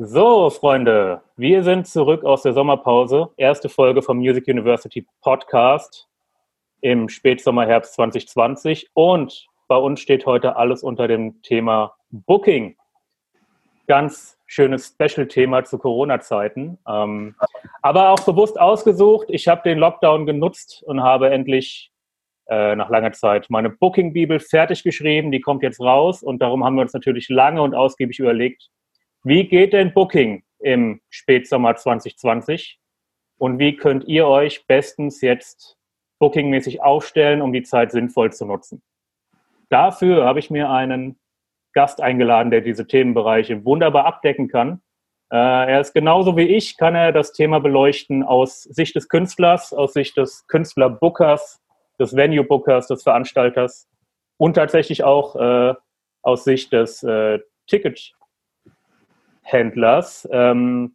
So, Freunde, wir sind zurück aus der Sommerpause. Erste Folge vom Music University Podcast im Spätsommer, Herbst 2020. Und bei uns steht heute alles unter dem Thema Booking. Ganz schönes Special-Thema zu Corona-Zeiten. Ähm, aber auch bewusst ausgesucht. Ich habe den Lockdown genutzt und habe endlich äh, nach langer Zeit meine Booking-Bibel fertig geschrieben. Die kommt jetzt raus und darum haben wir uns natürlich lange und ausgiebig überlegt, wie geht denn Booking im Spätsommer 2020? Und wie könnt ihr euch bestens jetzt bookingmäßig aufstellen, um die Zeit sinnvoll zu nutzen? Dafür habe ich mir einen Gast eingeladen, der diese Themenbereiche wunderbar abdecken kann. Äh, er ist genauso wie ich, kann er das Thema beleuchten aus Sicht des Künstlers, aus Sicht des Künstlerbookers, des Venue-Bookers, des Veranstalters und tatsächlich auch äh, aus Sicht des äh, Ticket Händlers. Ähm,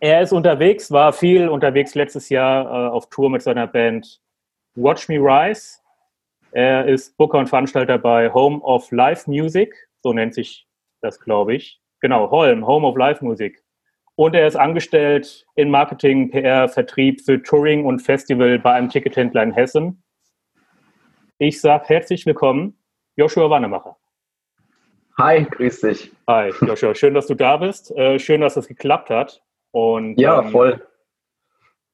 er ist unterwegs, war viel unterwegs letztes Jahr äh, auf Tour mit seiner Band Watch Me Rise. Er ist Booker und Veranstalter bei Home of Live Music, so nennt sich das, glaube ich. Genau, Holm, Home of Live Music. Und er ist angestellt in Marketing, PR, Vertrieb für Touring und Festival bei einem Tickethändler in Hessen. Ich sage herzlich willkommen, Joshua Wannemacher. Hi, grüß dich. Hi, Joshua. Schön, dass du da bist. Äh, schön, dass das geklappt hat. Und, ja, ähm, voll.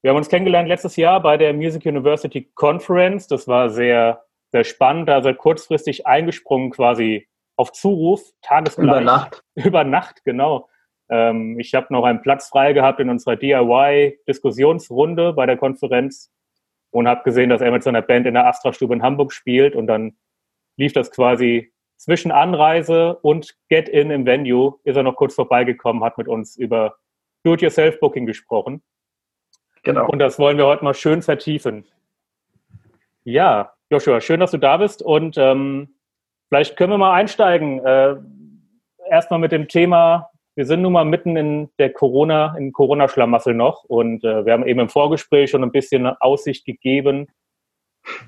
Wir haben uns kennengelernt letztes Jahr bei der Music University Conference. Das war sehr, sehr spannend. Da seid kurzfristig eingesprungen quasi auf Zuruf, tagesgleich. Über Nacht. Über Nacht, genau. Ähm, ich habe noch einen Platz frei gehabt in unserer DIY-Diskussionsrunde bei der Konferenz und habe gesehen, dass er mit seiner Band in der Astra-Stube in Hamburg spielt. Und dann lief das quasi zwischen Anreise und Get-In im Venue ist er noch kurz vorbeigekommen, hat mit uns über Do-it-yourself-Booking gesprochen. Genau. Und das wollen wir heute mal schön vertiefen. Ja, Joshua, schön, dass du da bist und ähm, vielleicht können wir mal einsteigen. Äh, erstmal mit dem Thema, wir sind nun mal mitten in der Corona, in Corona-Schlamassel noch und äh, wir haben eben im Vorgespräch schon ein bisschen Aussicht gegeben,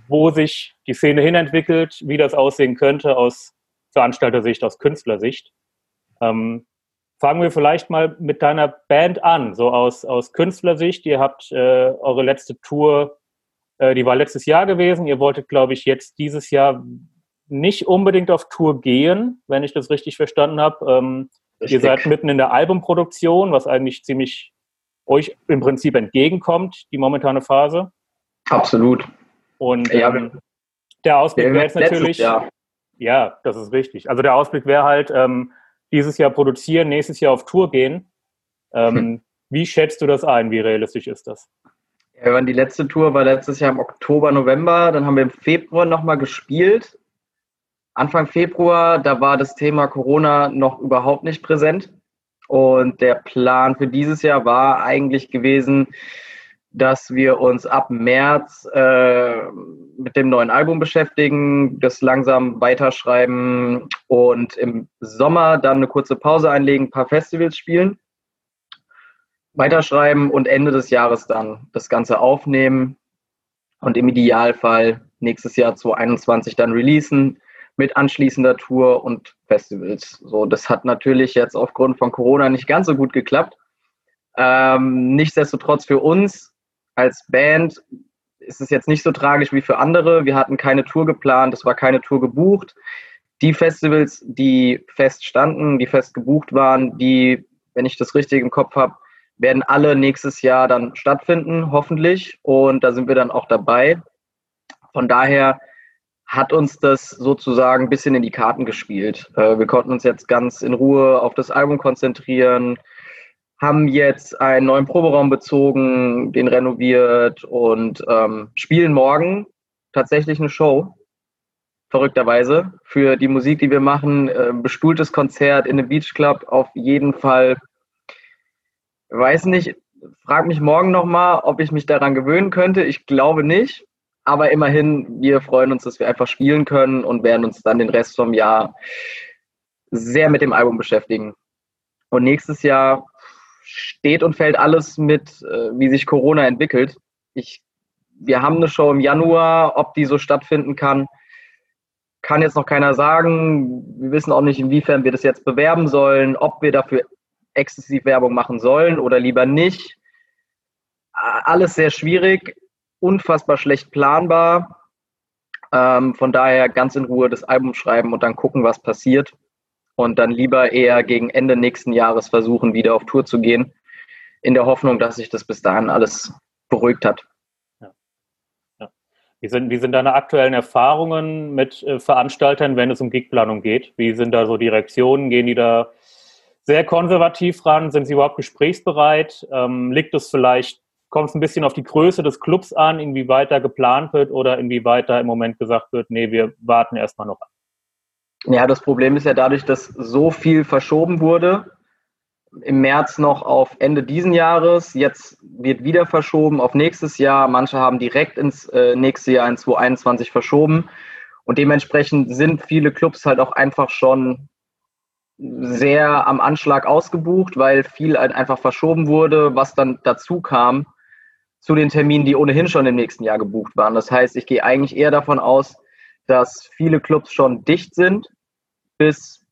wo sich die Szene hinentwickelt, wie das aussehen könnte aus Veranstaltersicht, aus Künstlersicht. Ähm, fangen wir vielleicht mal mit deiner Band an, so aus, aus Künstlersicht. Ihr habt äh, eure letzte Tour, äh, die war letztes Jahr gewesen. Ihr wolltet, glaube ich, jetzt dieses Jahr nicht unbedingt auf Tour gehen, wenn ich das richtig verstanden habe. Ähm, ihr seid mitten in der Albumproduktion, was eigentlich ziemlich euch im Prinzip entgegenkommt, die momentane Phase. Absolut. Und ähm, ja, der Ausblick wäre jetzt natürlich. Ja, das ist richtig. Also der Ausblick wäre halt, ähm, dieses Jahr produzieren, nächstes Jahr auf Tour gehen. Ähm, hm. Wie schätzt du das ein? Wie realistisch ist das? Ja, die letzte Tour war letztes Jahr im Oktober, November. Dann haben wir im Februar nochmal gespielt. Anfang Februar, da war das Thema Corona noch überhaupt nicht präsent. Und der Plan für dieses Jahr war eigentlich gewesen, dass wir uns ab März äh, mit dem neuen Album beschäftigen, das langsam weiterschreiben und im Sommer dann eine kurze Pause einlegen, ein paar Festivals spielen, weiterschreiben und Ende des Jahres dann das Ganze aufnehmen und im Idealfall nächstes Jahr 2021 dann releasen mit anschließender Tour und Festivals. So, das hat natürlich jetzt aufgrund von Corona nicht ganz so gut geklappt. Ähm, nichtsdestotrotz für uns als Band ist es jetzt nicht so tragisch wie für andere. Wir hatten keine Tour geplant, es war keine Tour gebucht. Die Festivals, die fest standen, die fest gebucht waren, die, wenn ich das richtig im Kopf habe, werden alle nächstes Jahr dann stattfinden, hoffentlich. Und da sind wir dann auch dabei. Von daher hat uns das sozusagen ein bisschen in die Karten gespielt. Äh, wir konnten uns jetzt ganz in Ruhe auf das Album konzentrieren, haben jetzt einen neuen Proberaum bezogen, den renoviert und ähm, spielen morgen tatsächlich eine Show. Verrückterweise. Für die Musik, die wir machen, äh, bestuhltes Konzert in einem Beach Club auf jeden Fall. Weiß nicht, frag mich morgen nochmal, ob ich mich daran gewöhnen könnte. Ich glaube nicht. Aber immerhin, wir freuen uns, dass wir einfach spielen können und werden uns dann den Rest vom Jahr sehr mit dem Album beschäftigen. Und nächstes Jahr steht und fällt alles mit, äh, wie sich Corona entwickelt. Ich, wir haben eine Show im Januar, ob die so stattfinden kann, kann jetzt noch keiner sagen. Wir wissen auch nicht, inwiefern wir das jetzt bewerben sollen, ob wir dafür exzessiv Werbung machen sollen oder lieber nicht. Alles sehr schwierig, unfassbar schlecht planbar. Ähm, von daher ganz in Ruhe das Album schreiben und dann gucken, was passiert. Und dann lieber eher gegen Ende nächsten Jahres versuchen, wieder auf Tour zu gehen, in der Hoffnung, dass sich das bis dahin alles beruhigt hat. Wie, sind, wie sind deine aktuellen Erfahrungen mit äh, Veranstaltern, wenn es um Gigplanung geht? Wie sind da so die Reaktionen? Gehen die da sehr konservativ ran? Sind sie überhaupt gesprächsbereit? Ähm, liegt es vielleicht kommt es ein bisschen auf die Größe des Clubs an, inwieweit da geplant wird oder inwieweit da im Moment gesagt wird, nee, wir warten erstmal noch ab. Ja, das Problem ist ja dadurch, dass so viel verschoben wurde. Im März noch auf Ende diesen Jahres, jetzt wird wieder verschoben auf nächstes Jahr. Manche haben direkt ins äh, nächste Jahr in 2021 verschoben. Und dementsprechend sind viele Clubs halt auch einfach schon sehr am Anschlag ausgebucht, weil viel halt einfach verschoben wurde, was dann dazu kam zu den Terminen, die ohnehin schon im nächsten Jahr gebucht waren. Das heißt, ich gehe eigentlich eher davon aus, dass viele Clubs schon dicht sind bis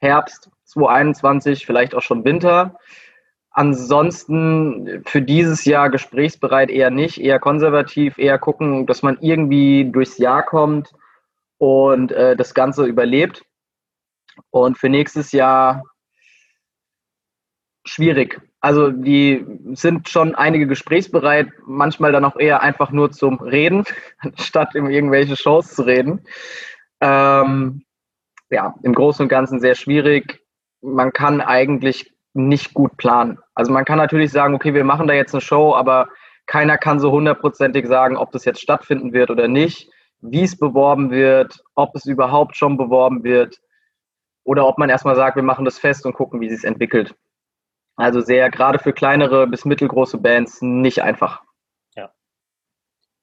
Herbst 2021, vielleicht auch schon Winter. Ansonsten für dieses Jahr gesprächsbereit eher nicht, eher konservativ, eher gucken, dass man irgendwie durchs Jahr kommt und äh, das Ganze überlebt. Und für nächstes Jahr schwierig. Also die sind schon einige gesprächsbereit, manchmal dann auch eher einfach nur zum Reden, statt in irgendwelche Shows zu reden. Ähm, ja, im Großen und Ganzen sehr schwierig. Man kann eigentlich nicht gut planen. Also man kann natürlich sagen, okay, wir machen da jetzt eine Show, aber keiner kann so hundertprozentig sagen, ob das jetzt stattfinden wird oder nicht, wie es beworben wird, ob es überhaupt schon beworben wird oder ob man erstmal sagt, wir machen das fest und gucken, wie sich entwickelt. Also sehr, gerade für kleinere bis mittelgroße Bands, nicht einfach.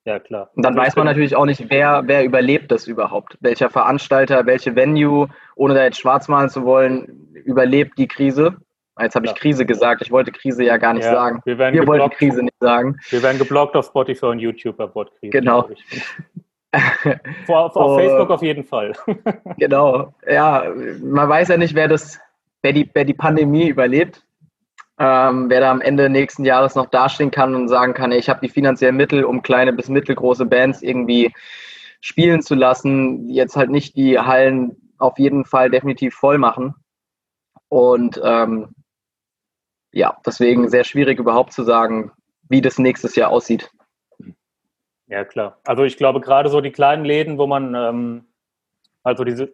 Ja. Klar. Und dann also weiß man natürlich auch nicht, wer, wer überlebt das überhaupt. Welcher Veranstalter, welche Venue, ohne da jetzt schwarz malen zu wollen, überlebt die Krise. Jetzt habe ich ja. Krise gesagt. Ich wollte Krise ja gar nicht ja, sagen. Wir, wir wollten Krise nicht sagen. Wir werden geblockt auf Spotify und YouTube ab Wort Krise. Genau. Auf, auf Facebook auf jeden Fall. genau. Ja, man weiß ja nicht, wer das, wer die, wer die Pandemie überlebt. Ähm, wer da am Ende nächsten Jahres noch dastehen kann und sagen kann, ich habe die finanziellen Mittel, um kleine bis mittelgroße Bands irgendwie spielen zu lassen, jetzt halt nicht die Hallen auf jeden Fall definitiv voll machen. Und ähm, ja, deswegen sehr schwierig überhaupt zu sagen, wie das nächstes Jahr aussieht. Ja, klar. Also ich glaube, gerade so die kleinen Läden, wo man, ähm, also diese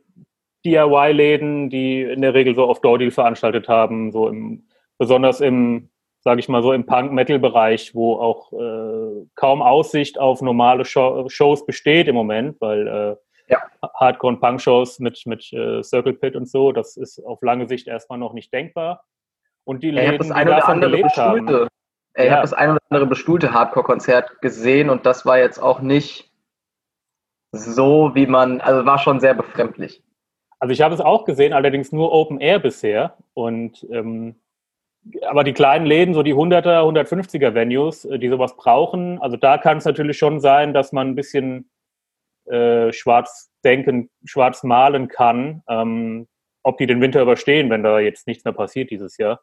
DIY-Läden, die in der Regel so oft Door-Deal veranstaltet haben, so im besonders im, sage ich mal so, im Punk-Metal-Bereich, wo auch äh, kaum Aussicht auf normale Show Shows besteht im Moment, weil äh, ja. Hardcore- und Punk-Shows mit, mit äh, Circle Pit und so, das ist auf lange Sicht erstmal noch nicht denkbar. Und die Läden, die davon gelebt haben. Ja. Ich habe das ein oder andere bestuhlte Hardcore-Konzert gesehen und das war jetzt auch nicht so, wie man, also war schon sehr befremdlich. Also ich habe es auch gesehen, allerdings nur Open Air bisher. Und ähm, aber die kleinen Läden, so die 100er, 150er Venues, äh, die sowas brauchen, also da kann es natürlich schon sein, dass man ein bisschen äh, schwarz denken, schwarz malen kann, ähm, ob die den Winter überstehen, wenn da jetzt nichts mehr passiert dieses Jahr.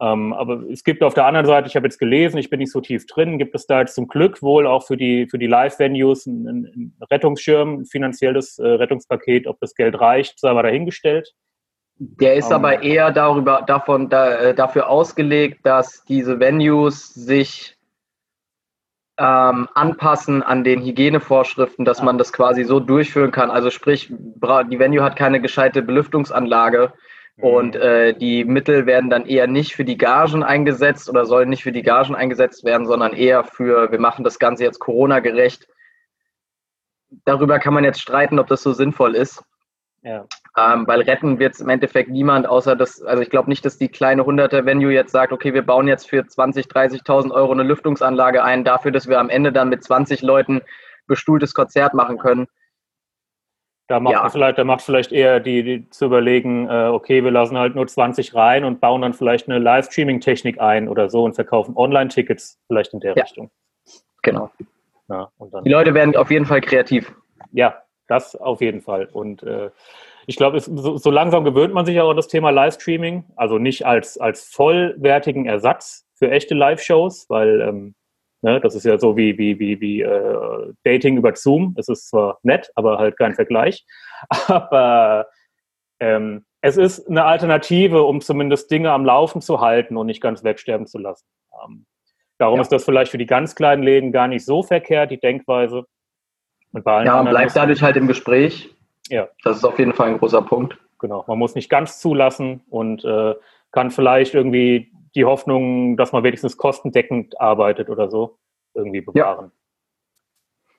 Ähm, aber es gibt auf der anderen Seite, ich habe jetzt gelesen, ich bin nicht so tief drin, gibt es da jetzt zum Glück wohl auch für die, für die Live-Venues einen, einen Rettungsschirm, ein finanzielles äh, Rettungspaket, ob das Geld reicht, sei mal dahingestellt. Der ist um, aber eher darüber, davon, da, äh, dafür ausgelegt, dass diese Venues sich ähm, anpassen an den Hygienevorschriften, dass man das quasi so durchführen kann. Also sprich, die Venue hat keine gescheite Belüftungsanlage mhm. und äh, die Mittel werden dann eher nicht für die Gagen eingesetzt oder sollen nicht für die Gagen eingesetzt werden, sondern eher für, wir machen das Ganze jetzt Corona-gerecht. Darüber kann man jetzt streiten, ob das so sinnvoll ist. Ja. Ähm, weil retten wird es im Endeffekt niemand, außer dass, also ich glaube nicht, dass die kleine 100er Venue jetzt sagt, okay, wir bauen jetzt für 20, 30.000 Euro eine Lüftungsanlage ein, dafür, dass wir am Ende dann mit 20 Leuten bestuhltes Konzert machen können. Da macht, ja. vielleicht, da macht vielleicht eher die, die zu überlegen, äh, okay, wir lassen halt nur 20 rein und bauen dann vielleicht eine Livestreaming-Technik ein oder so und verkaufen Online-Tickets vielleicht in der ja. Richtung. Genau. Ja, die Leute werden auf jeden Fall kreativ. Ja, das auf jeden Fall. Und äh, ich glaube, so, so, langsam gewöhnt man sich auch an das Thema Livestreaming, also nicht als, als vollwertigen Ersatz für echte Live-Shows, weil ähm, ne, das ist ja so wie, wie, wie, wie äh, Dating über Zoom. Es ist zwar nett, aber halt kein Vergleich. Aber ähm, es ist eine Alternative, um zumindest Dinge am Laufen zu halten und nicht ganz wegsterben zu lassen. Ähm, darum ja. ist das vielleicht für die ganz kleinen Läden gar nicht so verkehrt, die Denkweise. Und ja, man bleibt dadurch halt im Gespräch. Ja. Das ist auf jeden Fall ein großer Punkt. Genau, man muss nicht ganz zulassen und äh, kann vielleicht irgendwie die Hoffnung, dass man wenigstens kostendeckend arbeitet oder so, irgendwie bewahren.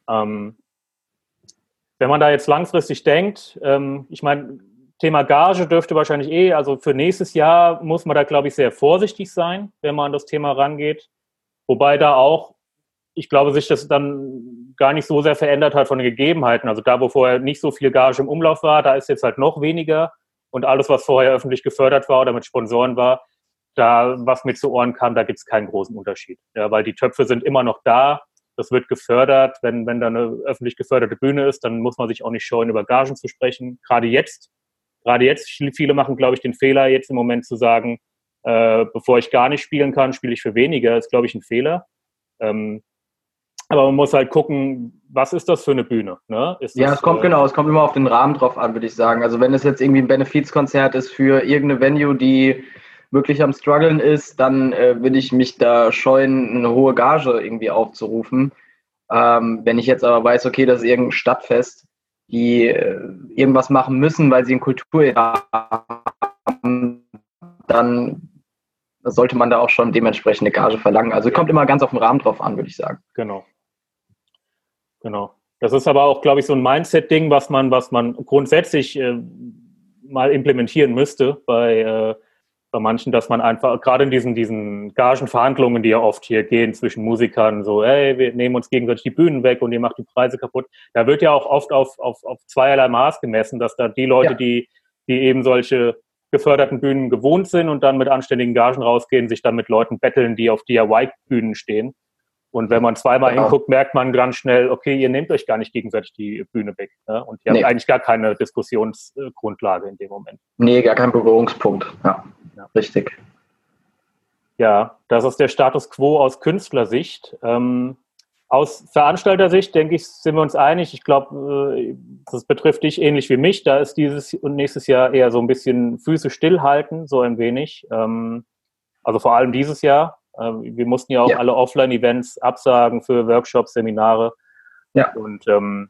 Ja. Ähm, wenn man da jetzt langfristig denkt, ähm, ich meine, Thema Gage dürfte wahrscheinlich eh, also für nächstes Jahr muss man da, glaube ich, sehr vorsichtig sein, wenn man an das Thema rangeht. Wobei da auch ich glaube, sich das dann gar nicht so sehr verändert hat von den Gegebenheiten. Also da, wo vorher nicht so viel Gage im Umlauf war, da ist jetzt halt noch weniger. Und alles, was vorher öffentlich gefördert war oder mit Sponsoren war, da, was mir zu Ohren kam, da gibt es keinen großen Unterschied. Ja, weil die Töpfe sind immer noch da. Das wird gefördert. Wenn, wenn da eine öffentlich geförderte Bühne ist, dann muss man sich auch nicht scheuen, über Gagen zu sprechen. Gerade jetzt, gerade jetzt, viele machen, glaube ich, den Fehler, jetzt im Moment zu sagen, äh, bevor ich gar nicht spielen kann, spiele ich für weniger. Das ist, glaube ich, ein Fehler. Ähm, aber man muss halt gucken, was ist das für eine Bühne? Ne? Das, ja, es kommt äh, genau, es kommt immer auf den Rahmen drauf an, würde ich sagen. Also wenn es jetzt irgendwie ein Benefizkonzert ist für irgendeine Venue, die wirklich am struggeln ist, dann äh, würde ich mich da scheuen, eine hohe Gage irgendwie aufzurufen. Ähm, wenn ich jetzt aber weiß, okay, das ist irgendein Stadtfest, die äh, irgendwas machen müssen, weil sie ein Kultur haben, dann sollte man da auch schon dementsprechend eine Gage verlangen. Also kommt immer ganz auf den Rahmen drauf an, würde ich sagen. Genau. Genau. Das ist aber auch, glaube ich, so ein Mindset-Ding, was man, was man grundsätzlich äh, mal implementieren müsste bei, äh, bei manchen, dass man einfach, gerade in diesen, diesen Gagenverhandlungen, die ja oft hier gehen zwischen Musikern, so, ey, wir nehmen uns gegenseitig die Bühnen weg und ihr macht die Preise kaputt. Da wird ja auch oft auf, auf, auf zweierlei Maß gemessen, dass da die Leute, ja. die, die eben solche geförderten Bühnen gewohnt sind und dann mit anständigen Gagen rausgehen, sich dann mit Leuten betteln, die auf DIY-Bühnen stehen. Und wenn man zweimal genau. hinguckt, merkt man ganz schnell, okay, ihr nehmt euch gar nicht gegenseitig die Bühne weg. Ne? Und ihr nee. habt eigentlich gar keine Diskussionsgrundlage in dem Moment. Nee, gar kein Berührungspunkt. Ja, ja. richtig. Ja, das ist der Status quo aus Künstlersicht. Ähm, aus Veranstalter-Sicht, denke ich, sind wir uns einig. Ich glaube, äh, das betrifft dich ähnlich wie mich. Da ist dieses und nächstes Jahr eher so ein bisschen Füße stillhalten, so ein wenig. Ähm, also vor allem dieses Jahr. Ähm, wir mussten ja auch ja. alle Offline-Events absagen für Workshops, Seminare. Ja. Und ähm,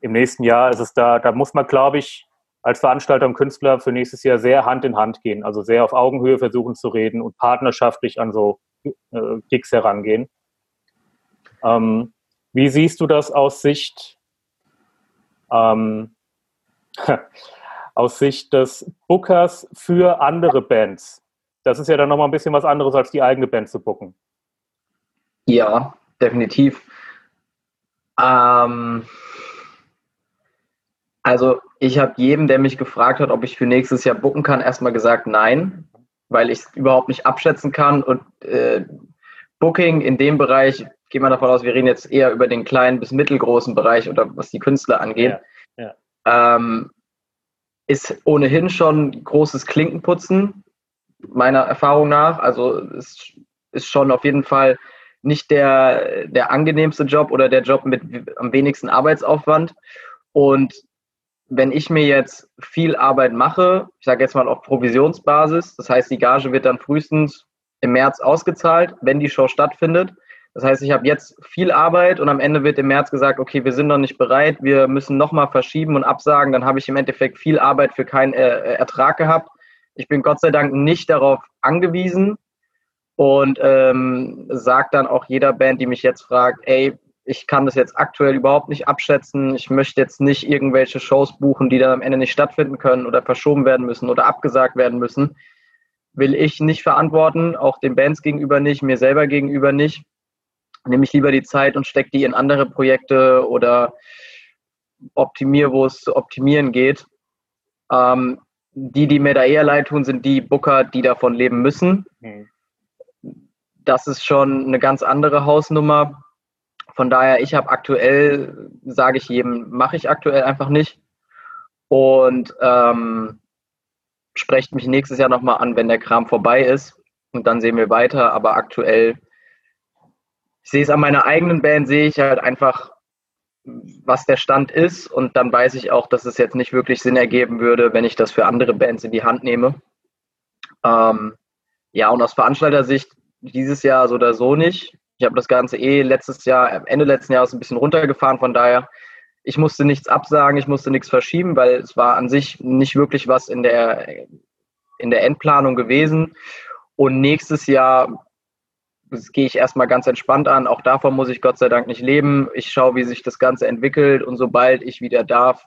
im nächsten Jahr ist es da, da muss man, glaube ich, als Veranstalter und Künstler für nächstes Jahr sehr Hand in Hand gehen, also sehr auf Augenhöhe versuchen zu reden und partnerschaftlich an so äh, Gigs herangehen. Ähm, wie siehst du das aus Sicht ähm, aus Sicht des Bookers für andere Bands? Das ist ja dann nochmal ein bisschen was anderes, als die eigene Band zu booken. Ja, definitiv. Ähm, also ich habe jedem, der mich gefragt hat, ob ich für nächstes Jahr booken kann, erstmal gesagt nein, weil ich es überhaupt nicht abschätzen kann. Und äh, Booking in dem Bereich, gehen wir davon aus, wir reden jetzt eher über den kleinen bis mittelgroßen Bereich oder was die Künstler angeht, ja, ja. Ähm, ist ohnehin schon großes Klinkenputzen meiner Erfahrung nach. Also es ist schon auf jeden Fall nicht der, der angenehmste Job oder der Job mit am wenigsten Arbeitsaufwand. Und wenn ich mir jetzt viel Arbeit mache, ich sage jetzt mal auf Provisionsbasis, das heißt, die Gage wird dann frühestens im März ausgezahlt, wenn die Show stattfindet. Das heißt, ich habe jetzt viel Arbeit und am Ende wird im März gesagt, okay, wir sind noch nicht bereit, wir müssen nochmal verschieben und absagen. Dann habe ich im Endeffekt viel Arbeit für keinen äh, Ertrag gehabt. Ich bin Gott sei Dank nicht darauf angewiesen und ähm, sage dann auch jeder Band, die mich jetzt fragt, ey, ich kann das jetzt aktuell überhaupt nicht abschätzen. Ich möchte jetzt nicht irgendwelche Shows buchen, die dann am Ende nicht stattfinden können oder verschoben werden müssen oder abgesagt werden müssen. Will ich nicht verantworten, auch den Bands gegenüber nicht, mir selber gegenüber nicht. Nehme ich lieber die Zeit und stecke die in andere Projekte oder optimiere, wo es zu optimieren geht. Ähm, die, die mir da eher leid tun, sind die Booker, die davon leben müssen. Mhm. Das ist schon eine ganz andere Hausnummer. Von daher, ich habe aktuell, sage ich jedem, mache ich aktuell einfach nicht. Und ähm, sprecht mich nächstes Jahr nochmal an, wenn der Kram vorbei ist. Und dann sehen wir weiter. Aber aktuell, ich sehe es an meiner eigenen Band, sehe ich halt einfach, was der Stand ist. Und dann weiß ich auch, dass es jetzt nicht wirklich Sinn ergeben würde, wenn ich das für andere Bands in die Hand nehme. Ähm, ja, und aus Veranstalter-Sicht dieses Jahr so oder so nicht. Ich habe das Ganze eh letztes Jahr, Ende letzten Jahres ein bisschen runtergefahren, von daher, ich musste nichts absagen, ich musste nichts verschieben, weil es war an sich nicht wirklich was in der, in der Endplanung gewesen. Und nächstes Jahr gehe ich erstmal ganz entspannt an. Auch davon muss ich Gott sei Dank nicht leben. Ich schaue, wie sich das Ganze entwickelt und sobald ich wieder darf,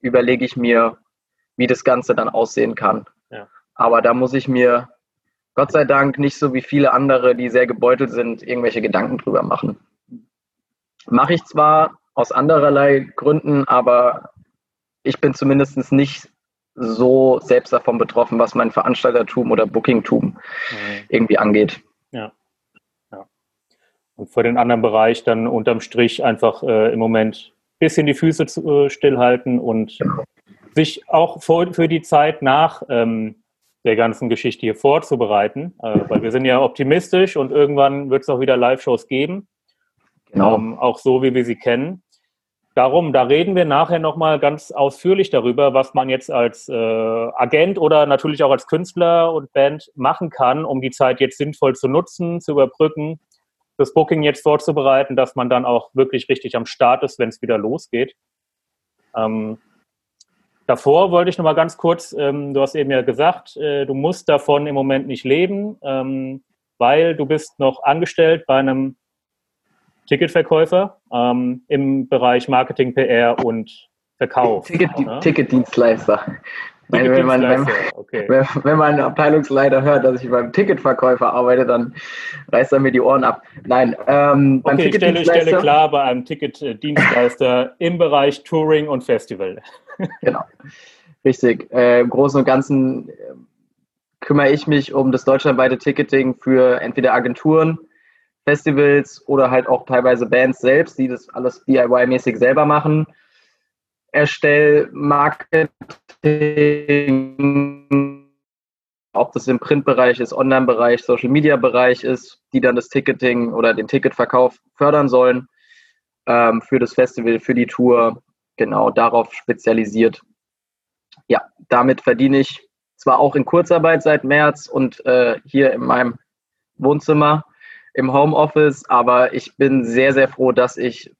überlege ich mir, wie das Ganze dann aussehen kann. Ja. Aber da muss ich mir Gott sei Dank nicht so wie viele andere, die sehr gebeutelt sind, irgendwelche Gedanken drüber machen. Mache ich zwar aus andererlei Gründen, aber ich bin zumindest nicht so selbst davon betroffen, was mein Veranstaltertum oder Bookingtum mhm. irgendwie angeht. Ja. ja. Und für den anderen Bereich dann unterm Strich einfach äh, im Moment ein bisschen die Füße zu, äh, stillhalten und sich auch vor, für die Zeit nach ähm, der ganzen Geschichte hier vorzubereiten, äh, weil wir sind ja optimistisch und irgendwann wird es auch wieder Live-Shows geben. Genau. Ähm, auch so, wie wir sie kennen. Darum, da reden wir nachher nochmal ganz ausführlich darüber, was man jetzt als äh, Agent oder natürlich auch als Künstler und Band machen kann, um die Zeit jetzt sinnvoll zu nutzen, zu überbrücken, das Booking jetzt vorzubereiten, dass man dann auch wirklich richtig am Start ist, wenn es wieder losgeht. Ähm, Davor wollte ich noch mal ganz kurz, ähm, du hast eben ja gesagt, äh, du musst davon im Moment nicht leben, ähm, weil du bist noch angestellt bei einem Ticketverkäufer ähm, im Bereich Marketing, PR und Verkauf. Ticket, ne? Ticketdienstleister. Meine, wenn, man, wenn, okay. wenn, wenn man Abteilungsleiter hört, dass ich beim Ticketverkäufer arbeite, dann reißt er mir die Ohren ab. Nein, ähm, beim okay, Ticketdienstleister. Ich stelle, stelle klar, bei einem Ticketdienstleister im Bereich Touring und Festival. genau, richtig. Äh, Im Großen und Ganzen äh, kümmere ich mich um das deutschlandweite Ticketing für entweder Agenturen, Festivals oder halt auch teilweise Bands selbst, die das alles DIY-mäßig selber machen. Erstell Marketing, ob das im Printbereich ist, Online-Bereich, Social-Media-Bereich ist, die dann das Ticketing oder den Ticketverkauf fördern sollen ähm, für das Festival, für die Tour genau darauf spezialisiert. Ja, damit verdiene ich zwar auch in Kurzarbeit seit März und äh, hier in meinem Wohnzimmer im Homeoffice, aber ich bin sehr, sehr froh, dass ich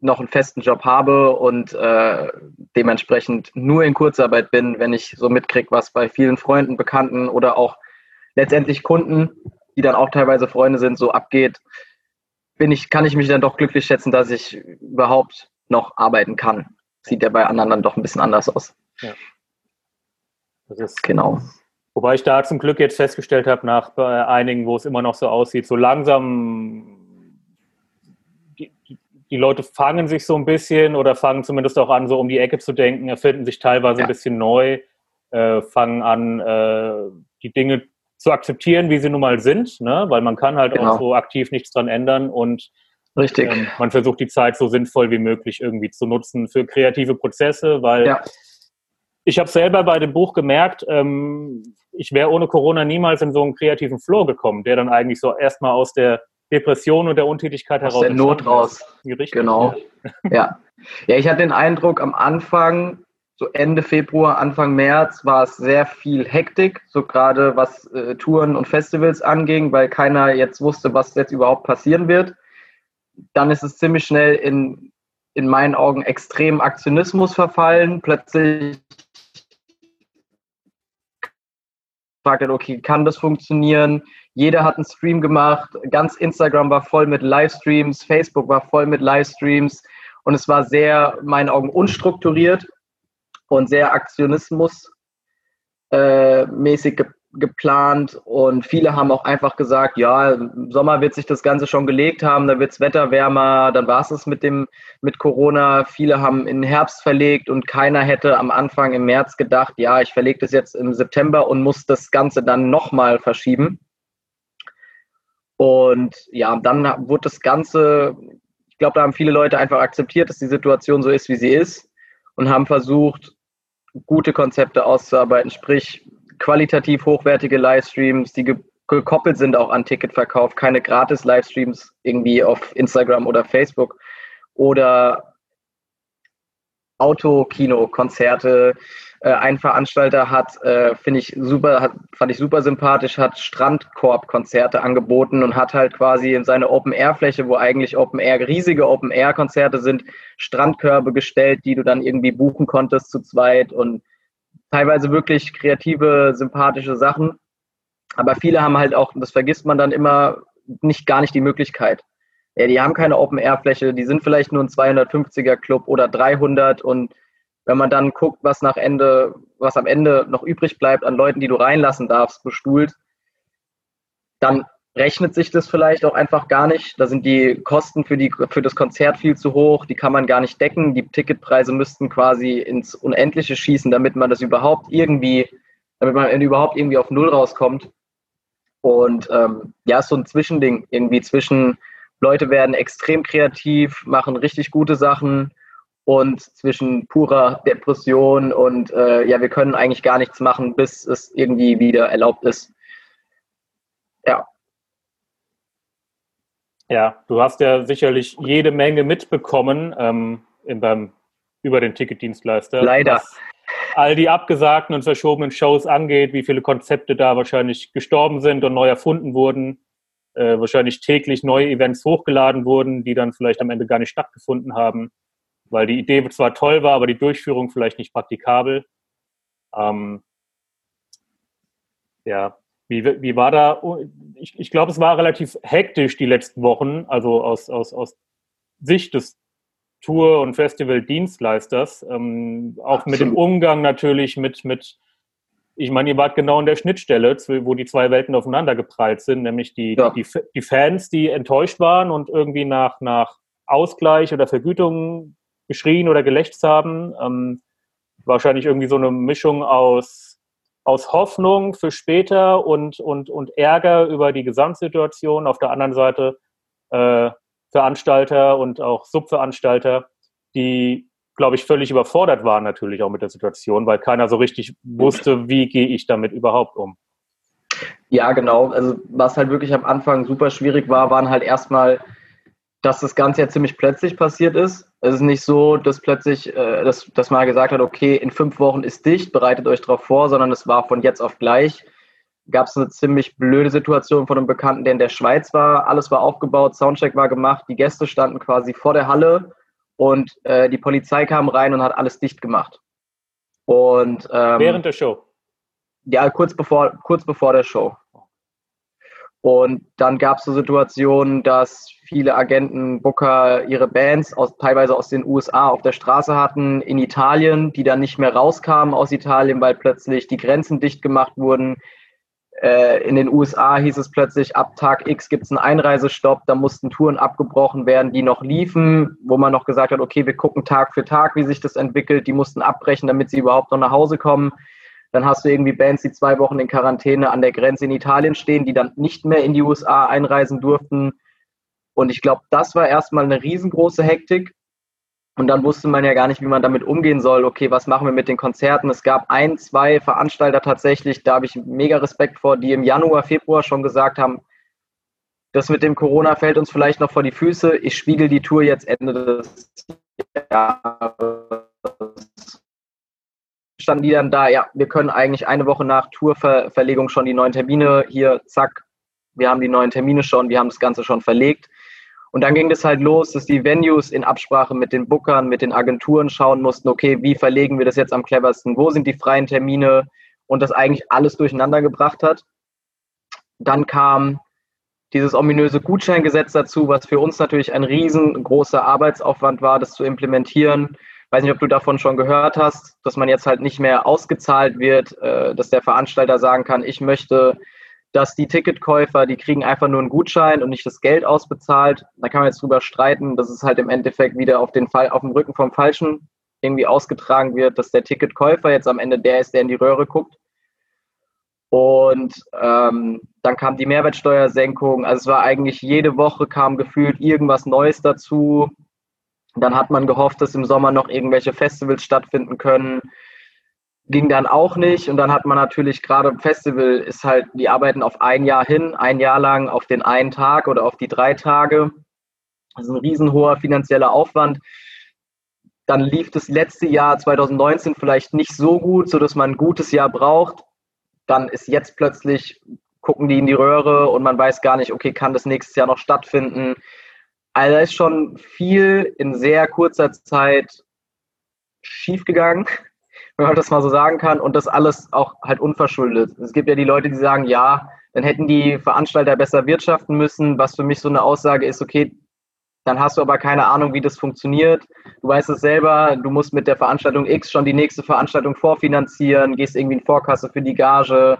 noch einen festen Job habe und äh, dementsprechend nur in Kurzarbeit bin, wenn ich so mitkriege, was bei vielen Freunden, Bekannten oder auch letztendlich Kunden, die dann auch teilweise Freunde sind, so abgeht, bin ich, kann ich mich dann doch glücklich schätzen, dass ich überhaupt noch arbeiten kann. Sieht ja bei anderen dann doch ein bisschen anders aus. Ja. Ist, genau. Wobei ich da zum Glück jetzt festgestellt habe, nach bei einigen, wo es immer noch so aussieht, so langsam die, die, Leute fangen sich so ein bisschen oder fangen zumindest auch an, so um die Ecke zu denken, erfinden sich teilweise ja. ein bisschen neu, äh, fangen an, äh, die Dinge zu akzeptieren, wie sie nun mal sind, ne? weil man kann halt genau. auch so aktiv nichts dran ändern und Richtig. Ähm, man versucht die Zeit so sinnvoll wie möglich irgendwie zu nutzen für kreative Prozesse, weil ja. Ich habe selber bei dem Buch gemerkt, ähm, ich wäre ohne Corona niemals in so einen kreativen Flow gekommen, der dann eigentlich so erstmal aus der Depression und der Untätigkeit aus heraus. Aus der Not raus. Richtig, genau. Ja. ja, ich hatte den Eindruck, am Anfang, so Ende Februar, Anfang März, war es sehr viel Hektik, so gerade was äh, Touren und Festivals anging, weil keiner jetzt wusste, was jetzt überhaupt passieren wird dann ist es ziemlich schnell in, in meinen Augen extrem Aktionismus verfallen. Plötzlich fragt er, okay, kann das funktionieren? Jeder hat einen Stream gemacht, ganz Instagram war voll mit Livestreams, Facebook war voll mit Livestreams. Und es war sehr, in meinen Augen, unstrukturiert und sehr aktionismusmäßig äh, geplant und viele haben auch einfach gesagt, ja, im Sommer wird sich das Ganze schon gelegt haben, da wird das Wetter wärmer, dann war es es mit dem mit Corona. Viele haben in den Herbst verlegt und keiner hätte am Anfang im März gedacht, ja, ich verlege das jetzt im September und muss das Ganze dann nochmal verschieben. Und ja, dann wurde das Ganze, ich glaube, da haben viele Leute einfach akzeptiert, dass die Situation so ist, wie sie ist. und haben versucht, gute Konzepte auszuarbeiten, sprich qualitativ hochwertige Livestreams, die ge gekoppelt sind auch an Ticketverkauf, keine gratis Livestreams irgendwie auf Instagram oder Facebook oder Autokino-Konzerte. Äh, ein Veranstalter hat, äh, finde ich super, fand ich super sympathisch, hat Strandkorb-Konzerte angeboten und hat halt quasi in seine Open-Air-Fläche, wo eigentlich Open-Air, riesige Open-Air-Konzerte sind, Strandkörbe gestellt, die du dann irgendwie buchen konntest zu zweit und teilweise wirklich kreative, sympathische Sachen. Aber viele haben halt auch, das vergisst man dann immer, nicht gar nicht die Möglichkeit. Ja, die haben keine Open-Air-Fläche, die sind vielleicht nur ein 250er-Club oder 300 und wenn man dann guckt, was nach Ende, was am Ende noch übrig bleibt an Leuten, die du reinlassen darfst, bestuhlt, dann rechnet sich das vielleicht auch einfach gar nicht. Da sind die Kosten für, die, für das Konzert viel zu hoch, die kann man gar nicht decken. Die Ticketpreise müssten quasi ins Unendliche schießen, damit man das überhaupt irgendwie, damit man überhaupt irgendwie auf Null rauskommt. Und ähm, ja, so ein Zwischending irgendwie zwischen Leute werden extrem kreativ, machen richtig gute Sachen und zwischen purer Depression und äh, ja, wir können eigentlich gar nichts machen, bis es irgendwie wieder erlaubt ist. Ja. Ja, du hast ja sicherlich jede Menge mitbekommen ähm, in beim, über den Ticketdienstleister. Leider. all die abgesagten und verschobenen Shows angeht, wie viele Konzepte da wahrscheinlich gestorben sind und neu erfunden wurden äh, wahrscheinlich täglich neue Events hochgeladen wurden, die dann vielleicht am Ende gar nicht stattgefunden haben, weil die Idee zwar toll war, aber die Durchführung vielleicht nicht praktikabel. Ähm, ja, wie, wie war da? Ich, ich glaube, es war relativ hektisch die letzten Wochen, also aus, aus, aus Sicht des Tour- und Festival-Dienstleisters, ähm, auch Absolut. mit dem Umgang natürlich mit, mit ich meine, ihr wart genau in der Schnittstelle, wo die zwei Welten aufeinander geprallt sind, nämlich die, ja. die, die, Fans, die enttäuscht waren und irgendwie nach, nach Ausgleich oder Vergütung geschrien oder gelächzt haben. Ähm, wahrscheinlich irgendwie so eine Mischung aus, aus Hoffnung für später und, und, und Ärger über die Gesamtsituation. Auf der anderen Seite äh, Veranstalter und auch Subveranstalter, die glaube ich, völlig überfordert waren natürlich auch mit der Situation, weil keiner so richtig wusste, wie gehe ich damit überhaupt um. Ja, genau. Also was halt wirklich am Anfang super schwierig war, waren halt erstmal, dass das Ganze ja ziemlich plötzlich passiert ist. Es ist nicht so, dass plötzlich, äh, dass, dass man gesagt hat, okay, in fünf Wochen ist dicht, bereitet euch darauf vor, sondern es war von jetzt auf gleich. Gab es eine ziemlich blöde Situation von einem Bekannten, der in der Schweiz war. Alles war aufgebaut, Soundcheck war gemacht, die Gäste standen quasi vor der Halle und äh, die Polizei kam rein und hat alles dicht gemacht. Und, ähm, Während der Show? Ja, kurz bevor, kurz bevor der Show. Und dann gab es so Situationen, dass viele Agenten, Booker ihre Bands aus, teilweise aus den USA auf der Straße hatten, in Italien, die dann nicht mehr rauskamen aus Italien, weil plötzlich die Grenzen dicht gemacht wurden. Äh, in den USA hieß es plötzlich, ab Tag X gibt es einen Einreisestopp, da mussten Touren abgebrochen werden, die noch liefen, wo man noch gesagt hat, okay, wir gucken Tag für Tag, wie sich das entwickelt, die mussten abbrechen, damit sie überhaupt noch nach Hause kommen. Dann hast du irgendwie Bands, die zwei Wochen in Quarantäne an der Grenze in Italien stehen, die dann nicht mehr in die USA einreisen durften. Und ich glaube, das war erstmal eine riesengroße Hektik. Und dann wusste man ja gar nicht, wie man damit umgehen soll. Okay, was machen wir mit den Konzerten? Es gab ein, zwei Veranstalter tatsächlich, da habe ich mega Respekt vor, die im Januar, Februar schon gesagt haben, das mit dem Corona fällt uns vielleicht noch vor die Füße. Ich spiegel die Tour jetzt Ende des Jahres. Standen die dann da, ja, wir können eigentlich eine Woche nach Tourverlegung schon die neuen Termine hier, zack, wir haben die neuen Termine schon, wir haben das Ganze schon verlegt. Und dann ging das halt los, dass die Venues in Absprache mit den Bookern, mit den Agenturen schauen mussten, okay, wie verlegen wir das jetzt am cleversten, wo sind die freien Termine und das eigentlich alles durcheinander gebracht hat. Dann kam dieses ominöse Gutscheingesetz dazu, was für uns natürlich ein riesengroßer Arbeitsaufwand war, das zu implementieren. Weiß nicht, ob du davon schon gehört hast, dass man jetzt halt nicht mehr ausgezahlt wird, äh, dass der Veranstalter sagen kann, ich möchte dass die Ticketkäufer, die kriegen einfach nur einen Gutschein und nicht das Geld ausbezahlt. Da kann man jetzt drüber streiten, dass es halt im Endeffekt wieder auf den Fall, auf dem Rücken vom Falschen irgendwie ausgetragen wird, dass der Ticketkäufer jetzt am Ende der ist, der in die Röhre guckt. Und ähm, dann kam die Mehrwertsteuersenkung. Also es war eigentlich jede Woche kam gefühlt irgendwas Neues dazu. Dann hat man gehofft, dass im Sommer noch irgendwelche Festivals stattfinden können. Ging dann auch nicht. Und dann hat man natürlich gerade im Festival ist halt, die arbeiten auf ein Jahr hin, ein Jahr lang auf den einen Tag oder auf die drei Tage. Das ist ein riesenhoher finanzieller Aufwand. Dann lief das letzte Jahr 2019 vielleicht nicht so gut, sodass man ein gutes Jahr braucht. Dann ist jetzt plötzlich, gucken die in die Röhre und man weiß gar nicht, okay, kann das nächstes Jahr noch stattfinden? Also da ist schon viel in sehr kurzer Zeit schiefgegangen, wenn man das mal so sagen kann. Und das alles auch halt unverschuldet. Es gibt ja die Leute, die sagen, ja, dann hätten die Veranstalter besser wirtschaften müssen, was für mich so eine Aussage ist, okay, dann hast du aber keine Ahnung, wie das funktioniert. Du weißt es selber, du musst mit der Veranstaltung X schon die nächste Veranstaltung vorfinanzieren, gehst irgendwie in Vorkasse für die Gage,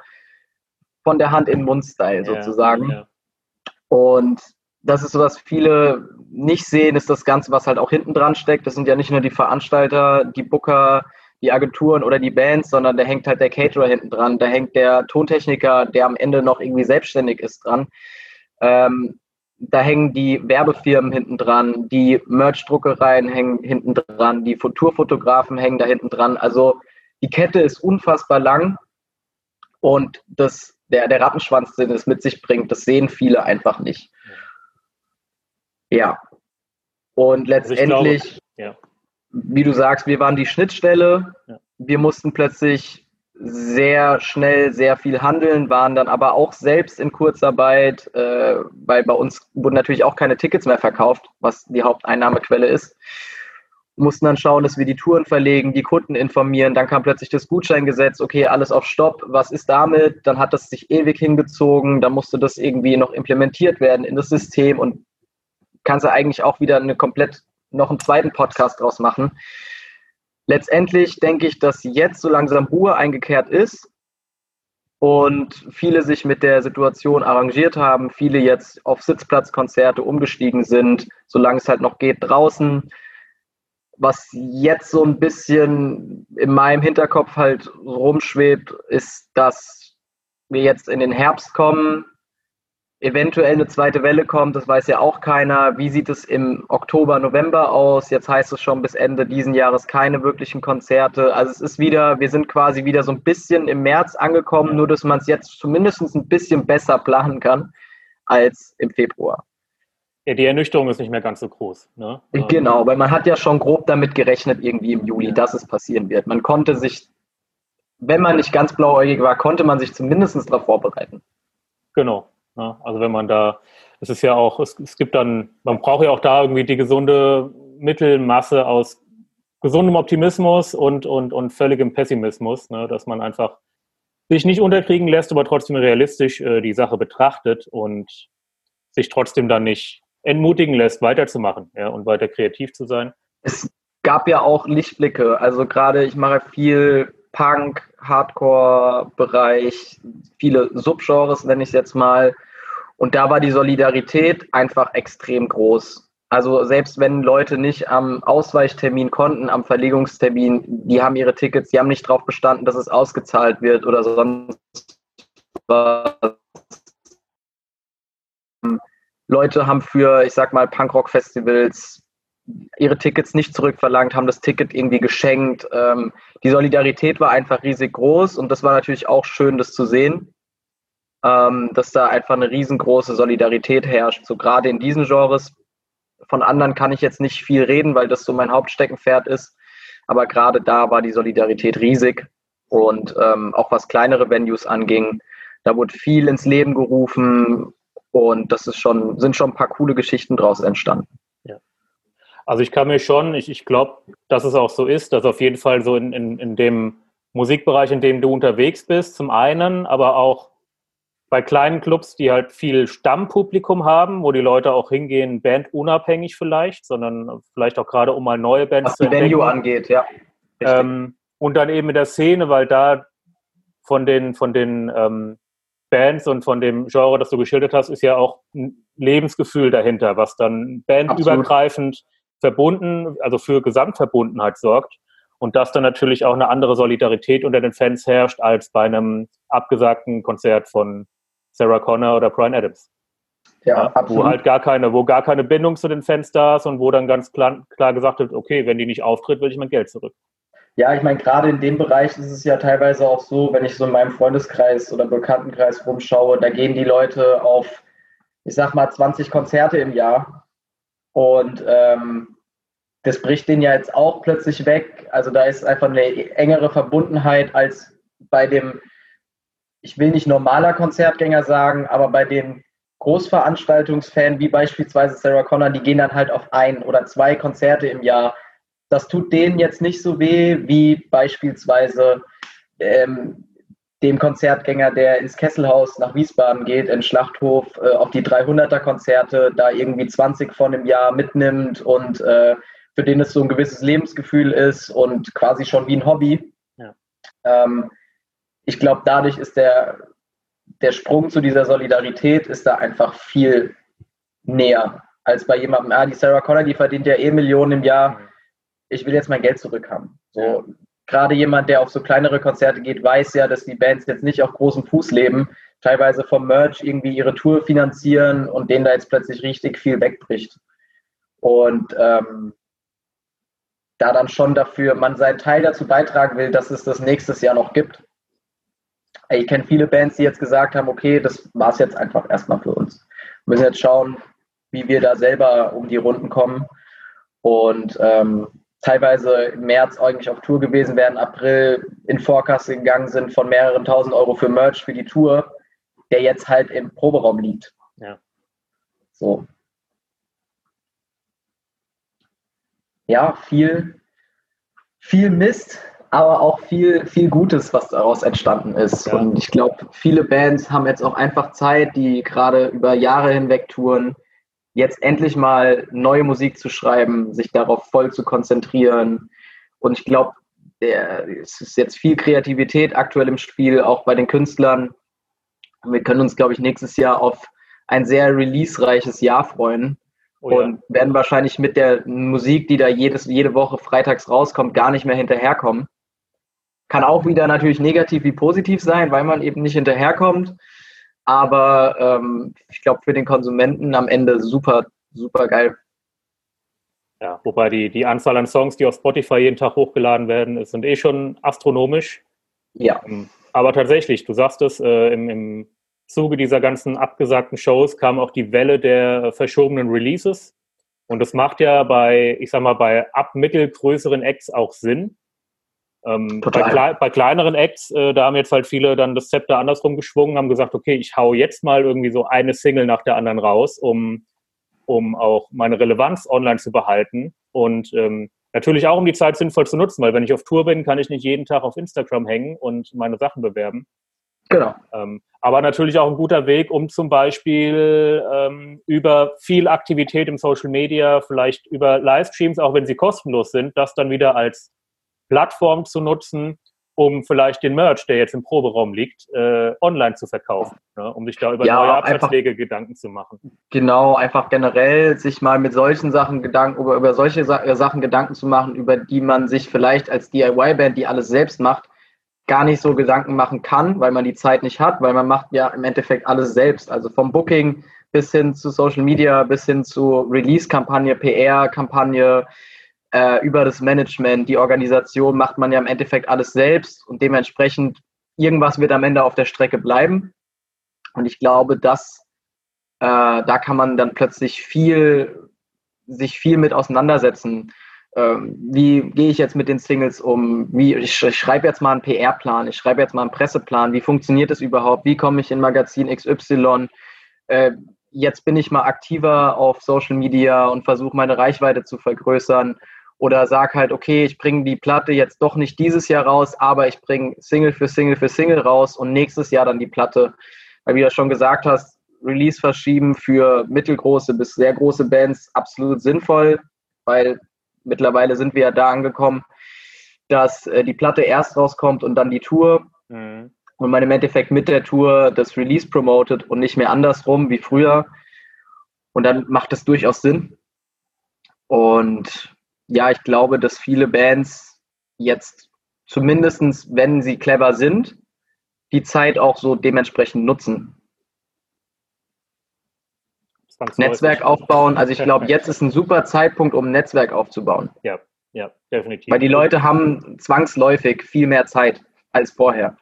von der Hand in den Mund-Style sozusagen. Ja, ja. Und das ist so, was viele nicht sehen, ist das Ganze, was halt auch hinten dran steckt. Das sind ja nicht nur die Veranstalter, die Booker, die Agenturen oder die Bands, sondern da hängt halt der Caterer hinten dran, da hängt der Tontechniker, der am Ende noch irgendwie selbstständig ist dran. Ähm, da hängen die Werbefirmen hinten dran, die Merch-Druckereien hängen hinten dran, die Futurfotografen hängen da hinten dran. Also die Kette ist unfassbar lang und das, der, der Rattenschwanz, den es mit sich bringt, das sehen viele einfach nicht. Ja. Und also letztendlich, also glaube, ja. Wie du sagst, wir waren die Schnittstelle. Ja. Wir mussten plötzlich sehr schnell sehr viel handeln, waren dann aber auch selbst in Kurzarbeit, äh, weil bei uns wurden natürlich auch keine Tickets mehr verkauft, was die Haupteinnahmequelle ist. Mussten dann schauen, dass wir die Touren verlegen, die Kunden informieren. Dann kam plötzlich das Gutscheingesetz, okay, alles auf Stopp, was ist damit? Dann hat das sich ewig hingezogen, dann musste das irgendwie noch implementiert werden in das System und kannst du eigentlich auch wieder eine komplett noch einen zweiten Podcast draus machen letztendlich denke ich, dass jetzt so langsam Ruhe eingekehrt ist und viele sich mit der Situation arrangiert haben, viele jetzt auf Sitzplatzkonzerte umgestiegen sind, solange es halt noch geht draußen. Was jetzt so ein bisschen in meinem Hinterkopf halt rumschwebt, ist, dass wir jetzt in den Herbst kommen, eventuell eine zweite Welle kommt, das weiß ja auch keiner. Wie sieht es im Oktober, November aus? Jetzt heißt es schon bis Ende diesen Jahres keine wirklichen Konzerte. Also es ist wieder, wir sind quasi wieder so ein bisschen im März angekommen, nur dass man es jetzt zumindest ein bisschen besser planen kann als im Februar. Ja, die Ernüchterung ist nicht mehr ganz so groß. Ne? Genau, weil man hat ja schon grob damit gerechnet, irgendwie im Juli, dass es passieren wird. Man konnte sich, wenn man nicht ganz blauäugig war, konnte man sich zumindest darauf vorbereiten. Genau, Ne? Also wenn man da, es ist ja auch, es, es gibt dann, man braucht ja auch da irgendwie die gesunde Mittelmasse aus gesundem Optimismus und, und, und völligem Pessimismus, ne? dass man einfach sich nicht unterkriegen lässt, aber trotzdem realistisch äh, die Sache betrachtet und sich trotzdem dann nicht entmutigen lässt, weiterzumachen ja, und weiter kreativ zu sein. Es gab ja auch Lichtblicke. Also gerade ich mache viel Punk, Hardcore-Bereich, viele Subgenres, nenne ich es jetzt mal. Und da war die Solidarität einfach extrem groß. Also selbst wenn Leute nicht am Ausweichtermin konnten, am Verlegungstermin, die haben ihre Tickets, die haben nicht darauf bestanden, dass es ausgezahlt wird oder sonst was. Leute haben für, ich sag mal, Punkrock-Festivals ihre Tickets nicht zurückverlangt, haben das Ticket irgendwie geschenkt. Ähm, die Solidarität war einfach riesig groß und das war natürlich auch schön, das zu sehen, ähm, dass da einfach eine riesengroße Solidarität herrscht, so gerade in diesen Genres. Von anderen kann ich jetzt nicht viel reden, weil das so mein Hauptsteckenpferd ist, aber gerade da war die Solidarität riesig und ähm, auch was kleinere Venues anging, da wurde viel ins Leben gerufen und das ist schon, sind schon ein paar coole Geschichten draus entstanden. Also ich kann mir schon, ich, ich glaube, dass es auch so ist, dass auf jeden Fall so in, in, in dem Musikbereich, in dem du unterwegs bist, zum einen, aber auch bei kleinen Clubs, die halt viel Stammpublikum haben, wo die Leute auch hingehen, bandunabhängig vielleicht, sondern vielleicht auch gerade um mal neue Bands Was zu entdecken. Venue angeht, ja. Ähm, und dann eben in der Szene, weil da von den, von den ähm, Bands und von dem Genre, das du geschildert hast, ist ja auch ein Lebensgefühl dahinter, was dann bandübergreifend verbunden, also für Gesamtverbundenheit sorgt und dass dann natürlich auch eine andere Solidarität unter den Fans herrscht als bei einem abgesagten Konzert von Sarah Connor oder Brian Adams. Ja, ja wo halt gar keine, wo gar keine Bindung zu den Fans da ist und wo dann ganz klar, klar gesagt wird, okay, wenn die nicht auftritt, will ich mein Geld zurück. Ja, ich meine, gerade in dem Bereich ist es ja teilweise auch so, wenn ich so in meinem Freundeskreis oder Bekanntenkreis rumschaue, da gehen die Leute auf, ich sag mal, 20 Konzerte im Jahr. Und ähm, das bricht denen ja jetzt auch plötzlich weg. Also da ist einfach eine engere Verbundenheit als bei dem, ich will nicht normaler Konzertgänger sagen, aber bei den Großveranstaltungsfan wie beispielsweise Sarah Connor, die gehen dann halt auf ein oder zwei Konzerte im Jahr das tut denen jetzt nicht so weh wie beispielsweise ähm, dem Konzertgänger, der ins Kesselhaus nach Wiesbaden geht, in Schlachthof, äh, auf die 300er-Konzerte, da irgendwie 20 von im Jahr mitnimmt und äh, für den es so ein gewisses Lebensgefühl ist und quasi schon wie ein Hobby. Ja. Ähm, ich glaube, dadurch ist der, der Sprung zu dieser Solidarität ist da einfach viel näher als bei jemandem, ah, die Sarah Connor, die verdient ja eh Millionen im Jahr. Ich will jetzt mein Geld zurückhaben. So, gerade jemand, der auf so kleinere Konzerte geht, weiß ja, dass die Bands jetzt nicht auf großem Fuß leben, teilweise vom Merch irgendwie ihre Tour finanzieren und denen da jetzt plötzlich richtig viel wegbricht. Und ähm, da dann schon dafür man seinen Teil dazu beitragen will, dass es das nächstes Jahr noch gibt. Ich kenne viele Bands, die jetzt gesagt haben, okay, das war es jetzt einfach erstmal für uns. Wir müssen jetzt schauen, wie wir da selber um die Runden kommen. Und ähm, teilweise im März eigentlich auf Tour gewesen wären, April in Vorkasse gegangen sind von mehreren tausend Euro für Merch für die Tour, der jetzt halt im Proberaum liegt. Ja. So. Ja, viel, viel Mist, aber auch viel, viel Gutes, was daraus entstanden ist. Ja. Und ich glaube, viele Bands haben jetzt auch einfach Zeit, die gerade über Jahre hinweg touren, jetzt endlich mal neue Musik zu schreiben, sich darauf voll zu konzentrieren. Und ich glaube, es ist jetzt viel Kreativität aktuell im Spiel, auch bei den Künstlern. Wir können uns, glaube ich, nächstes Jahr auf ein sehr release-reiches Jahr freuen. Oh ja. Und werden wahrscheinlich mit der Musik, die da jedes, jede Woche freitags rauskommt, gar nicht mehr hinterherkommen. Kann auch wieder natürlich negativ wie positiv sein, weil man eben nicht hinterherkommt. Aber ähm, ich glaube, für den Konsumenten am Ende super, super geil. Ja, wobei die, die Anzahl an Songs, die auf Spotify jeden Tag hochgeladen werden, ist, sind eh schon astronomisch. Ja. Ähm, aber tatsächlich, du sagst es, äh, im, im Zuge dieser ganzen abgesagten Shows kam auch die Welle der verschobenen Releases. Und das macht ja bei, ich sag mal, bei ab mittelgrößeren Acts auch Sinn. Ähm, bei, bei, kleineren Acts, äh, da haben jetzt halt viele dann das Zepter andersrum geschwungen, haben gesagt, okay, ich hau jetzt mal irgendwie so eine Single nach der anderen raus, um, um auch meine Relevanz online zu behalten und ähm, natürlich auch um die Zeit sinnvoll zu nutzen, weil wenn ich auf Tour bin, kann ich nicht jeden Tag auf Instagram hängen und meine Sachen bewerben. Genau. Ähm, aber natürlich auch ein guter Weg, um zum Beispiel ähm, über viel Aktivität im Social Media, vielleicht über Livestreams, auch wenn sie kostenlos sind, das dann wieder als Plattform zu nutzen, um vielleicht den Merch, der jetzt im Proberaum liegt, äh, online zu verkaufen, ne? um sich da über ja, neue Absatzwege Gedanken zu machen. Genau, einfach generell sich mal mit solchen Sachen Gedanken, über, über solche Sa Sachen Gedanken zu machen, über die man sich vielleicht als DIY-Band, die alles selbst macht, gar nicht so Gedanken machen kann, weil man die Zeit nicht hat, weil man macht ja im Endeffekt alles selbst. Also vom Booking bis hin zu Social Media, bis hin zu Release-Kampagne, PR-Kampagne, äh, über das Management, die Organisation macht man ja im Endeffekt alles selbst und dementsprechend irgendwas wird am Ende auf der Strecke bleiben. Und ich glaube, dass äh, da kann man dann plötzlich viel, sich viel mit auseinandersetzen. Ähm, wie gehe ich jetzt mit den Singles um? Wie, ich, schreibe jetzt mal einen PR-Plan, ich schreibe jetzt mal einen Presseplan. Wie funktioniert das überhaupt? Wie komme ich in Magazin XY? Äh, jetzt bin ich mal aktiver auf Social Media und versuche meine Reichweite zu vergrößern oder sag halt, okay, ich bringe die Platte jetzt doch nicht dieses Jahr raus, aber ich bringe Single für Single für Single raus und nächstes Jahr dann die Platte. Weil wie du schon gesagt hast, Release verschieben für mittelgroße bis sehr große Bands absolut sinnvoll, weil mittlerweile sind wir ja da angekommen, dass äh, die Platte erst rauskommt und dann die Tour. Mhm. Und man im Endeffekt mit der Tour das Release promotet und nicht mehr andersrum wie früher. Und dann macht es durchaus Sinn. Und ja, ich glaube, dass viele Bands jetzt zumindest, wenn sie clever sind, die Zeit auch so dementsprechend nutzen. Netzwerk aufbauen. Also ich glaube, jetzt ist ein super Zeitpunkt, um ein Netzwerk aufzubauen. Ja, ja, definitiv. Weil die Leute haben zwangsläufig viel mehr Zeit als vorher.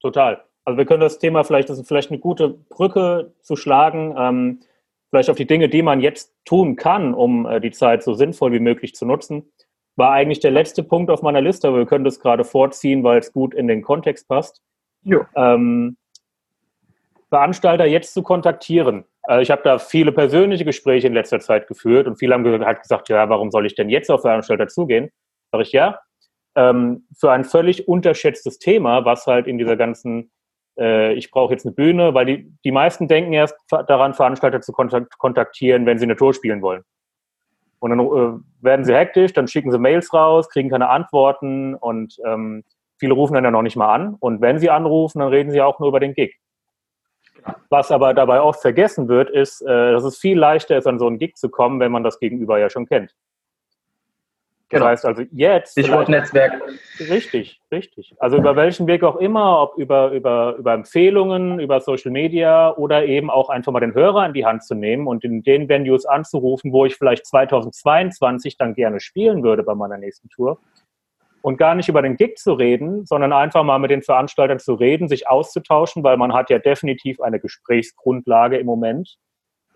Total. Also wir können das Thema vielleicht, das ist vielleicht eine gute Brücke zu schlagen, ähm, vielleicht auf die Dinge, die man jetzt tun kann, um äh, die Zeit so sinnvoll wie möglich zu nutzen. War eigentlich der letzte Punkt auf meiner Liste, aber wir können das gerade vorziehen, weil es gut in den Kontext passt. Ähm, Veranstalter jetzt zu kontaktieren. Also ich habe da viele persönliche Gespräche in letzter Zeit geführt und viele haben gesagt, ja, warum soll ich denn jetzt auf Veranstalter zugehen? Sag ich, ja, ähm, für ein völlig unterschätztes Thema, was halt in dieser ganzen, äh, ich brauche jetzt eine Bühne, weil die, die meisten denken erst daran, Veranstalter zu kontaktieren, wenn sie eine Tour spielen wollen. Und dann äh, werden sie hektisch, dann schicken sie Mails raus, kriegen keine Antworten und ähm, viele rufen dann ja noch nicht mal an. Und wenn sie anrufen, dann reden sie auch nur über den Gig. Was aber dabei oft vergessen wird, ist, äh, dass es viel leichter ist, an so einen Gig zu kommen, wenn man das Gegenüber ja schon kennt. Genau. Das heißt also jetzt. Stichwort Netzwerk. Richtig, richtig. Also über welchen Weg auch immer, ob über, über, über Empfehlungen, über Social Media oder eben auch einfach mal den Hörer in die Hand zu nehmen und in den Venues anzurufen, wo ich vielleicht 2022 dann gerne spielen würde bei meiner nächsten Tour und gar nicht über den Gig zu reden, sondern einfach mal mit den Veranstaltern zu reden, sich auszutauschen, weil man hat ja definitiv eine Gesprächsgrundlage im Moment.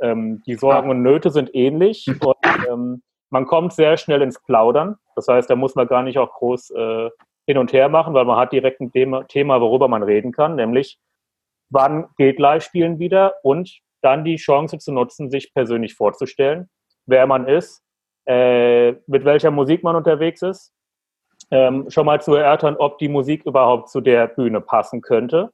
Ähm, die Sorgen und Nöte sind ähnlich und ähm, man kommt sehr schnell ins Plaudern. Das heißt, da muss man gar nicht auch groß äh, hin und her machen, weil man hat direkt ein Thema, Thema, worüber man reden kann, nämlich wann geht Live-Spielen wieder und dann die Chance zu nutzen, sich persönlich vorzustellen, wer man ist, äh, mit welcher Musik man unterwegs ist, ähm, schon mal zu erörtern, ob die Musik überhaupt zu der Bühne passen könnte.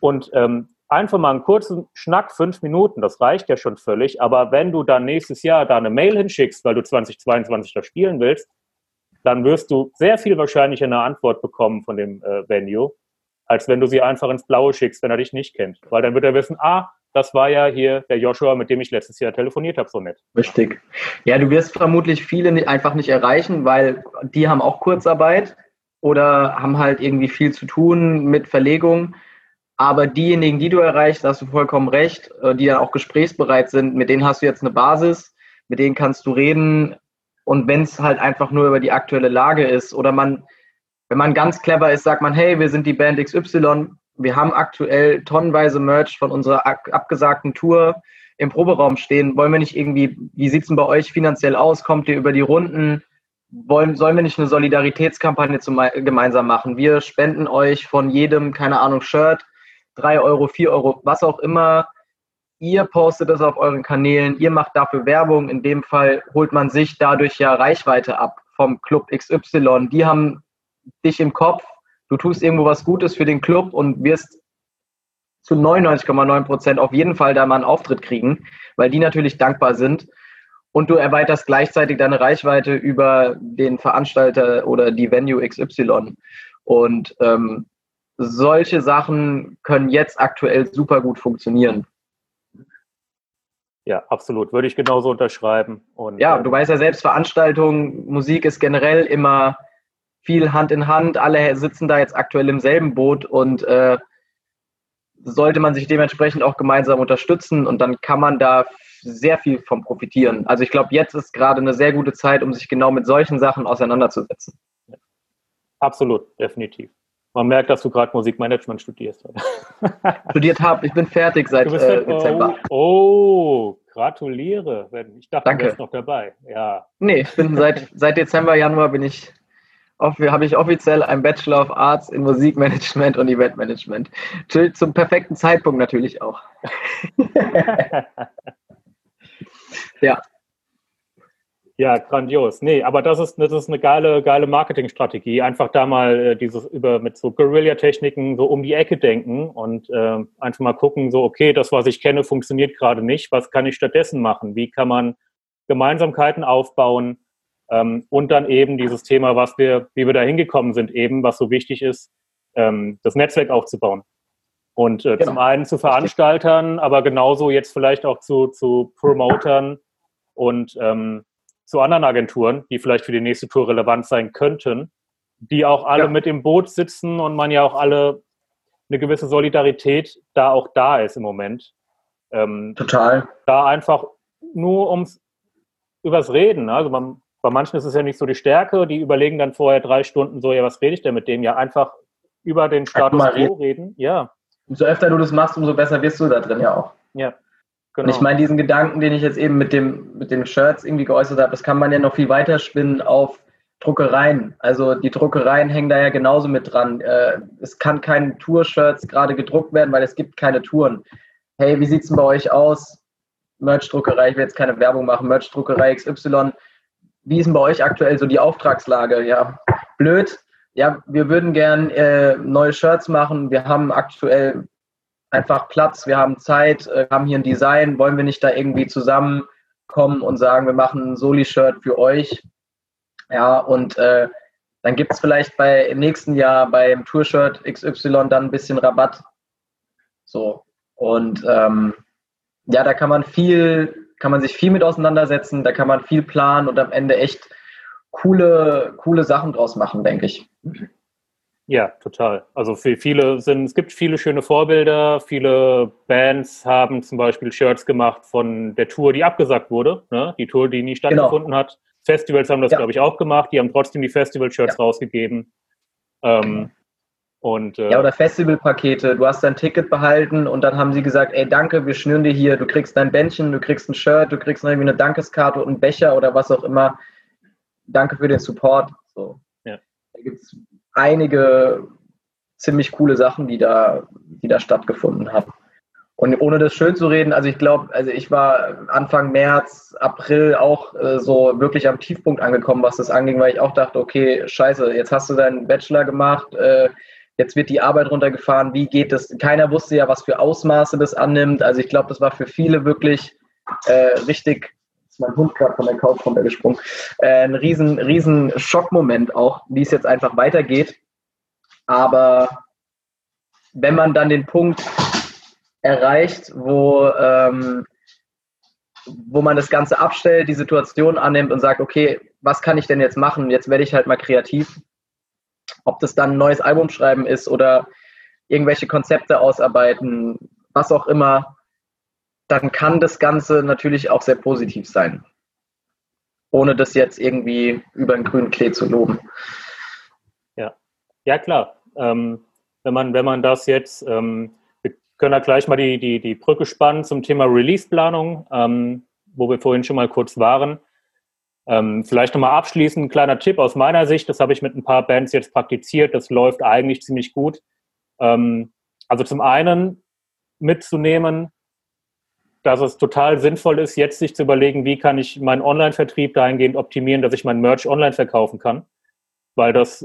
Und ähm, einfach mal einen kurzen Schnack, fünf Minuten, das reicht ja schon völlig. Aber wenn du dann nächstes Jahr da eine Mail hinschickst, weil du 2022 da spielen willst, dann wirst du sehr viel wahrscheinlicher eine Antwort bekommen von dem äh, Venue, als wenn du sie einfach ins Blaue schickst, wenn er dich nicht kennt. Weil dann wird er wissen, ah, das war ja hier der Joshua, mit dem ich letztes Jahr telefoniert habe, so nett. Richtig. Ja, du wirst vermutlich viele einfach nicht erreichen, weil die haben auch Kurzarbeit oder haben halt irgendwie viel zu tun mit Verlegung. Aber diejenigen, die du erreichst, hast du vollkommen recht, äh, die ja auch gesprächsbereit sind, mit denen hast du jetzt eine Basis, mit denen kannst du reden. Und wenn es halt einfach nur über die aktuelle Lage ist oder man, wenn man ganz clever ist, sagt man, hey, wir sind die Band XY, wir haben aktuell tonnenweise Merch von unserer abgesagten Tour im Proberaum stehen. Wollen wir nicht irgendwie, wie sieht es denn bei euch finanziell aus? Kommt ihr über die Runden? Wollen, sollen wir nicht eine Solidaritätskampagne zum, gemeinsam machen? Wir spenden euch von jedem, keine Ahnung, Shirt, drei Euro, vier Euro, was auch immer. Ihr postet das auf euren Kanälen, ihr macht dafür Werbung. In dem Fall holt man sich dadurch ja Reichweite ab vom Club XY. Die haben dich im Kopf, du tust irgendwo was Gutes für den Club und wirst zu 99,9 Prozent auf jeden Fall da mal einen Auftritt kriegen, weil die natürlich dankbar sind. Und du erweiterst gleichzeitig deine Reichweite über den Veranstalter oder die Venue XY. Und ähm, solche Sachen können jetzt aktuell super gut funktionieren. Ja, absolut. Würde ich genauso unterschreiben. Und, ja, äh, du weißt ja selbst, Veranstaltungen, Musik ist generell immer viel Hand in Hand. Alle sitzen da jetzt aktuell im selben Boot und äh, sollte man sich dementsprechend auch gemeinsam unterstützen und dann kann man da sehr viel von profitieren. Also ich glaube, jetzt ist gerade eine sehr gute Zeit, um sich genau mit solchen Sachen auseinanderzusetzen. Absolut, definitiv. Man merkt, dass du gerade Musikmanagement studierst. Studiert habe, ich bin fertig seit äh, Dezember. Oh, oh, gratuliere. Ich dachte, Danke. du wärst noch dabei. Ja. Nee, ich bin seit, seit Dezember, Januar bin ich habe ich offiziell einen Bachelor of Arts in Musikmanagement und Eventmanagement. Zum perfekten Zeitpunkt natürlich auch. ja. Ja, grandios. Nee, aber das ist, das ist eine geile, geile Marketingstrategie. Einfach da mal äh, dieses über mit so Guerilla-Techniken so um die Ecke denken und äh, einfach mal gucken, so, okay, das, was ich kenne, funktioniert gerade nicht. Was kann ich stattdessen machen? Wie kann man Gemeinsamkeiten aufbauen? Ähm, und dann eben dieses Thema, was wir, wie wir da hingekommen sind, eben, was so wichtig ist, ähm, das Netzwerk aufzubauen. Und äh, genau. zum einen zu Veranstaltern, aber genauso jetzt vielleicht auch zu, zu Promotern und ähm, zu anderen Agenturen, die vielleicht für die nächste Tour relevant sein könnten, die auch alle ja. mit im Boot sitzen und man ja auch alle eine gewisse Solidarität da auch da ist im Moment. Ähm, Total. Da einfach nur ums übers Reden. Ne? Also man, bei manchen ist es ja nicht so die Stärke, die überlegen dann vorher drei Stunden so, ja, was rede ich denn mit dem? Ja, einfach über den Status quo reden. Ja. Umso öfter du das machst, umso besser wirst du da drin ja auch. Ja. Genau. Und ich meine, diesen Gedanken, den ich jetzt eben mit dem, mit den Shirts irgendwie geäußert habe, das kann man ja noch viel weiter spinnen auf Druckereien. Also die Druckereien hängen da ja genauso mit dran. Äh, es kann keine Tour-Shirts gerade gedruckt werden, weil es gibt keine Touren. Hey, wie sieht es denn bei euch aus? Merch-Druckerei, ich will jetzt keine Werbung machen, Merch-Druckerei XY. Wie ist denn bei euch aktuell so die Auftragslage? Ja, blöd. Ja, wir würden gern äh, neue Shirts machen. Wir haben aktuell einfach Platz, wir haben Zeit, äh, haben hier ein Design. Wollen wir nicht da irgendwie zusammenkommen und sagen, wir machen ein Soli-Shirt für euch? Ja, und äh, dann gibt es vielleicht bei im nächsten Jahr beim Tour-Shirt XY dann ein bisschen Rabatt. So. Und ähm, ja, da kann man viel, kann man sich viel mit auseinandersetzen, da kann man viel planen und am Ende echt coole, coole Sachen draus machen, denke ich. Ja, total. Also für viele sind, es gibt viele schöne Vorbilder. Viele Bands haben zum Beispiel Shirts gemacht von der Tour, die abgesagt wurde, ne? die Tour, die nie genau. stattgefunden genau. hat. Festivals haben das, ja. glaube ich, auch gemacht. Die haben trotzdem die Festival-Shirts ja. rausgegeben. Ähm, und, äh, ja, oder Festivalpakete. Du hast dein Ticket behalten und dann haben sie gesagt, ey, danke, wir schnüren dir hier, du kriegst dein Bändchen, du kriegst ein Shirt, du kriegst irgendwie eine Dankeskarte und einen Becher oder was auch immer. Danke für den Support. So. Ja. Da gibt es einige ziemlich coole Sachen, die da, die da stattgefunden haben. Und ohne das schön zu reden, also ich glaube, also ich war Anfang März, April auch äh, so wirklich am Tiefpunkt angekommen, was das anging, weil ich auch dachte, okay, scheiße, jetzt hast du deinen Bachelor gemacht, äh, Jetzt wird die Arbeit runtergefahren. Wie geht es? Keiner wusste ja, was für Ausmaße das annimmt. Also ich glaube, das war für viele wirklich äh, richtig. Ist mein Hund gerade von der Couch runtergesprungen. Äh, ein riesen, riesen Schockmoment auch, wie es jetzt einfach weitergeht. Aber wenn man dann den Punkt erreicht, wo, ähm, wo man das Ganze abstellt, die Situation annimmt und sagt, okay, was kann ich denn jetzt machen? Jetzt werde ich halt mal kreativ ob das dann ein neues Album schreiben ist oder irgendwelche Konzepte ausarbeiten, was auch immer, dann kann das Ganze natürlich auch sehr positiv sein. Ohne das jetzt irgendwie über den grünen Klee zu loben. Ja, ja klar. Ähm, wenn, man, wenn man das jetzt, ähm, wir können da gleich mal die, die, die Brücke spannen zum Thema Release-Planung, ähm, wo wir vorhin schon mal kurz waren. Ähm, vielleicht nochmal abschließend ein kleiner Tipp aus meiner Sicht, das habe ich mit ein paar Bands jetzt praktiziert, das läuft eigentlich ziemlich gut. Ähm, also zum einen mitzunehmen, dass es total sinnvoll ist, jetzt sich zu überlegen, wie kann ich meinen Online-Vertrieb dahingehend optimieren, dass ich mein Merch online verkaufen kann. Weil das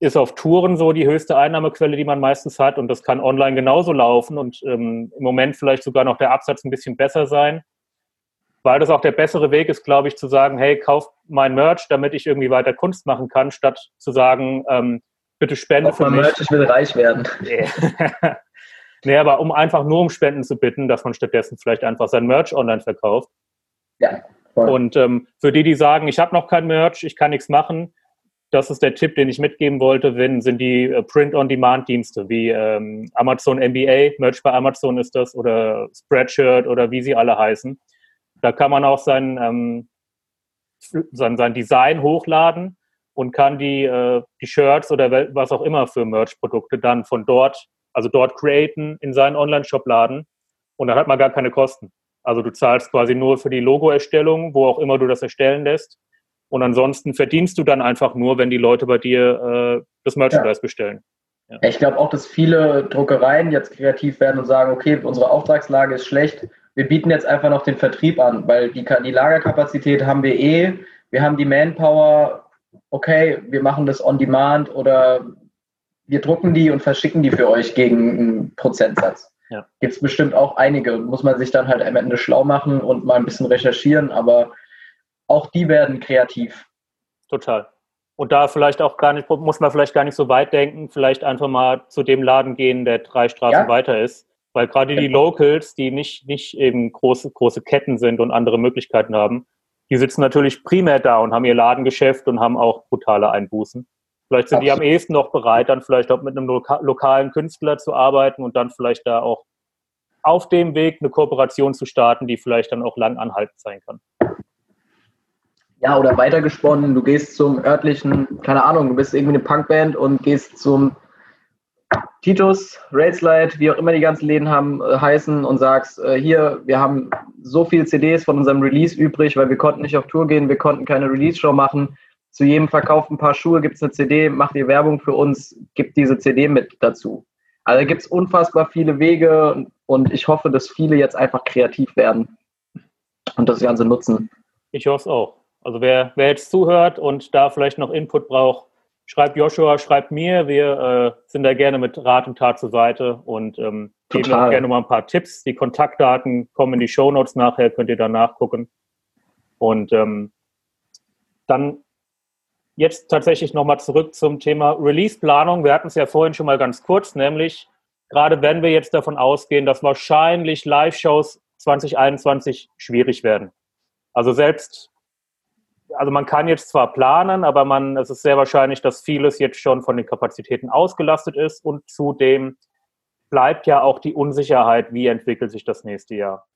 ist auf Touren so die höchste Einnahmequelle, die man meistens hat. Und das kann online genauso laufen. Und ähm, im Moment vielleicht sogar noch der Absatz ein bisschen besser sein weil das auch der bessere Weg ist, glaube ich, zu sagen, hey, kauf mein Merch, damit ich irgendwie weiter Kunst machen kann, statt zu sagen, ähm, bitte spende Kauf für mich. Merch, ich will reich werden. Nee. nee, aber um einfach nur um Spenden zu bitten, dass man stattdessen vielleicht einfach sein Merch online verkauft. Ja. Voll. Und ähm, für die, die sagen, ich habe noch kein Merch, ich kann nichts machen, das ist der Tipp, den ich mitgeben wollte, wenn sind die äh, Print-on-Demand-Dienste wie ähm, Amazon MBA, Merch bei Amazon ist das, oder Spreadshirt oder wie sie alle heißen. Da kann man auch sein, ähm, sein, sein Design hochladen und kann die, äh, die Shirts oder was auch immer für Merch-Produkte dann von dort, also dort createn, in seinen Online-Shop laden und dann hat man gar keine Kosten. Also du zahlst quasi nur für die Logo-Erstellung, wo auch immer du das erstellen lässt. Und ansonsten verdienst du dann einfach nur, wenn die Leute bei dir äh, das Merchandise ja. bestellen. Ja. Ich glaube auch, dass viele Druckereien jetzt kreativ werden und sagen, okay, unsere Auftragslage ist schlecht, wir bieten jetzt einfach noch den Vertrieb an, weil die, die Lagerkapazität haben wir eh, wir haben die Manpower, okay, wir machen das on demand oder wir drucken die und verschicken die für euch gegen einen Prozentsatz. Ja. Gibt es bestimmt auch einige, muss man sich dann halt am Ende schlau machen und mal ein bisschen recherchieren, aber auch die werden kreativ. Total. Und da vielleicht auch gar nicht, muss man vielleicht gar nicht so weit denken, vielleicht einfach mal zu dem Laden gehen, der drei Straßen ja. weiter ist weil gerade die Locals, die nicht, nicht eben große, große Ketten sind und andere Möglichkeiten haben, die sitzen natürlich primär da und haben ihr Ladengeschäft und haben auch brutale Einbußen. Vielleicht sind Absolut. die am ehesten noch bereit, dann vielleicht auch mit einem loka lokalen Künstler zu arbeiten und dann vielleicht da auch auf dem Weg eine Kooperation zu starten, die vielleicht dann auch lang anhaltend sein kann. Ja, oder weitergesponnen, du gehst zum örtlichen, keine Ahnung, du bist irgendwie eine Punkband und gehst zum Titus, Railslide, wie auch immer die ganzen Läden haben, äh, heißen und sagst, äh, hier, wir haben so viele CDs von unserem Release übrig, weil wir konnten nicht auf Tour gehen, wir konnten keine Release-Show machen. Zu jedem verkauften Paar Schuhe gibt es eine CD, macht ihr Werbung für uns, gibt diese CD mit dazu. Also gibt es unfassbar viele Wege und ich hoffe, dass viele jetzt einfach kreativ werden und das Ganze nutzen. Ich hoffe es auch. Also wer, wer jetzt zuhört und da vielleicht noch Input braucht, schreibt Joshua, schreibt mir. Wir äh, sind da gerne mit Rat und Tat zur Seite und ähm, geben auch gerne mal ein paar Tipps. Die Kontaktdaten kommen in die Show Notes nachher, könnt ihr da nachgucken. Und ähm, dann jetzt tatsächlich nochmal zurück zum Thema Release-Planung. Wir hatten es ja vorhin schon mal ganz kurz, nämlich gerade wenn wir jetzt davon ausgehen, dass wahrscheinlich Live-Shows 2021 schwierig werden. Also selbst also man kann jetzt zwar planen, aber man, es ist sehr wahrscheinlich, dass vieles jetzt schon von den Kapazitäten ausgelastet ist und zudem bleibt ja auch die Unsicherheit, wie entwickelt sich das nächste Jahr.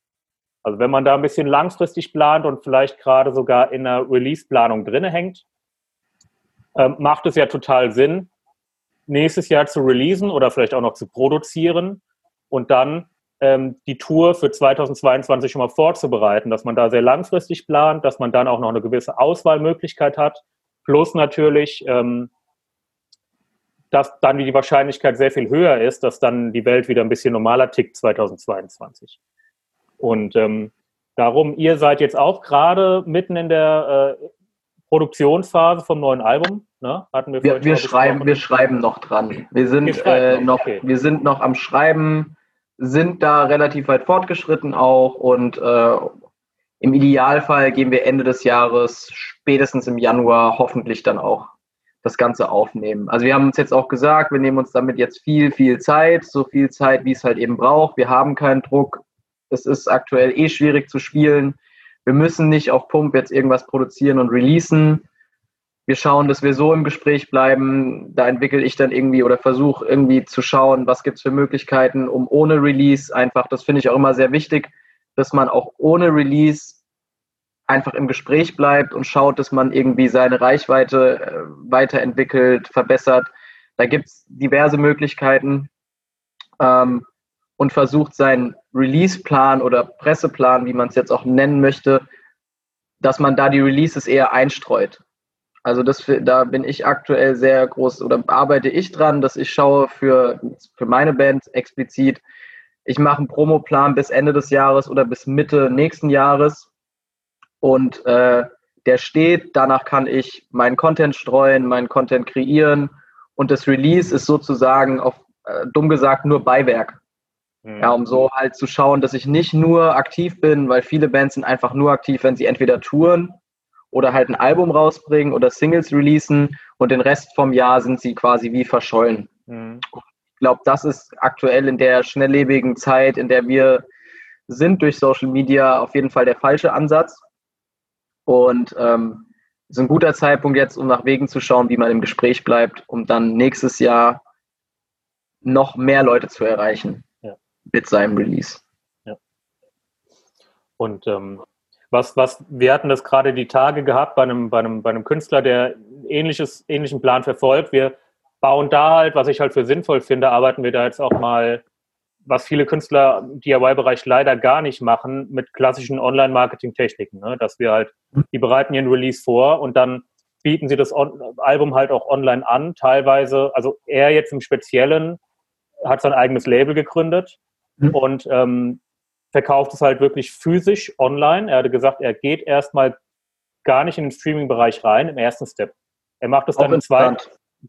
Also wenn man da ein bisschen langfristig plant und vielleicht gerade sogar in einer Release-Planung drinne hängt, äh, macht es ja total Sinn, nächstes Jahr zu releasen oder vielleicht auch noch zu produzieren und dann ähm, die Tour für 2022 schon mal vorzubereiten, dass man da sehr langfristig plant, dass man dann auch noch eine gewisse Auswahlmöglichkeit hat, plus natürlich, ähm, dass dann die Wahrscheinlichkeit sehr viel höher ist, dass dann die Welt wieder ein bisschen normaler tickt 2022. Und ähm, darum, ihr seid jetzt auch gerade mitten in der äh, Produktionsphase vom neuen Album. Ne? Hatten wir, wir, wir schreiben, wir schreiben noch dran. Wir sind, äh, noch, okay. wir sind noch am Schreiben sind da relativ weit fortgeschritten auch und äh, im Idealfall gehen wir Ende des Jahres, spätestens im Januar, hoffentlich dann auch das Ganze aufnehmen. Also wir haben uns jetzt auch gesagt, wir nehmen uns damit jetzt viel, viel Zeit, so viel Zeit, wie es halt eben braucht. Wir haben keinen Druck. Es ist aktuell eh schwierig zu spielen. Wir müssen nicht auf Pump jetzt irgendwas produzieren und releasen wir schauen, dass wir so im Gespräch bleiben. Da entwickle ich dann irgendwie oder versuche irgendwie zu schauen, was gibt es für Möglichkeiten, um ohne Release einfach, das finde ich auch immer sehr wichtig, dass man auch ohne Release einfach im Gespräch bleibt und schaut, dass man irgendwie seine Reichweite äh, weiterentwickelt, verbessert. Da gibt es diverse Möglichkeiten ähm, und versucht seinen Release-Plan oder Presseplan, wie man es jetzt auch nennen möchte, dass man da die Releases eher einstreut. Also das, da bin ich aktuell sehr groß oder arbeite ich dran, dass ich schaue für, für meine Band explizit, ich mache einen Promoplan bis Ende des Jahres oder bis Mitte nächsten Jahres und äh, der steht, danach kann ich meinen Content streuen, meinen Content kreieren und das Release ist sozusagen auf äh, dumm gesagt nur Beiwerk. Mhm. Ja, um so halt zu schauen, dass ich nicht nur aktiv bin, weil viele Bands sind einfach nur aktiv, wenn sie entweder touren oder halt ein Album rausbringen oder Singles releasen und den Rest vom Jahr sind sie quasi wie verschollen. Mhm. Ich glaube, das ist aktuell in der schnelllebigen Zeit, in der wir sind durch Social Media auf jeden Fall der falsche Ansatz. Und ähm, ist ein guter Zeitpunkt jetzt, um nach Wegen zu schauen, wie man im Gespräch bleibt, um dann nächstes Jahr noch mehr Leute zu erreichen ja. mit seinem Release. Ja. Und ähm, was, was, wir hatten das gerade die Tage gehabt bei einem, bei einem, bei einem Künstler, der ähnliches, ähnlichen Plan verfolgt. Wir bauen da halt, was ich halt für sinnvoll finde, arbeiten wir da jetzt auch mal, was viele Künstler im DIY-Bereich leider gar nicht machen, mit klassischen Online-Marketing-Techniken. Ne? Dass wir halt, die bereiten ihren Release vor und dann bieten sie das Album halt auch online an. Teilweise, also er jetzt im Speziellen hat sein eigenes Label gegründet mhm. und ähm, verkauft es halt wirklich physisch online. Er hatte gesagt, er geht erstmal gar nicht in den Streaming-Bereich rein im ersten Step. Er macht es dann im zweiten.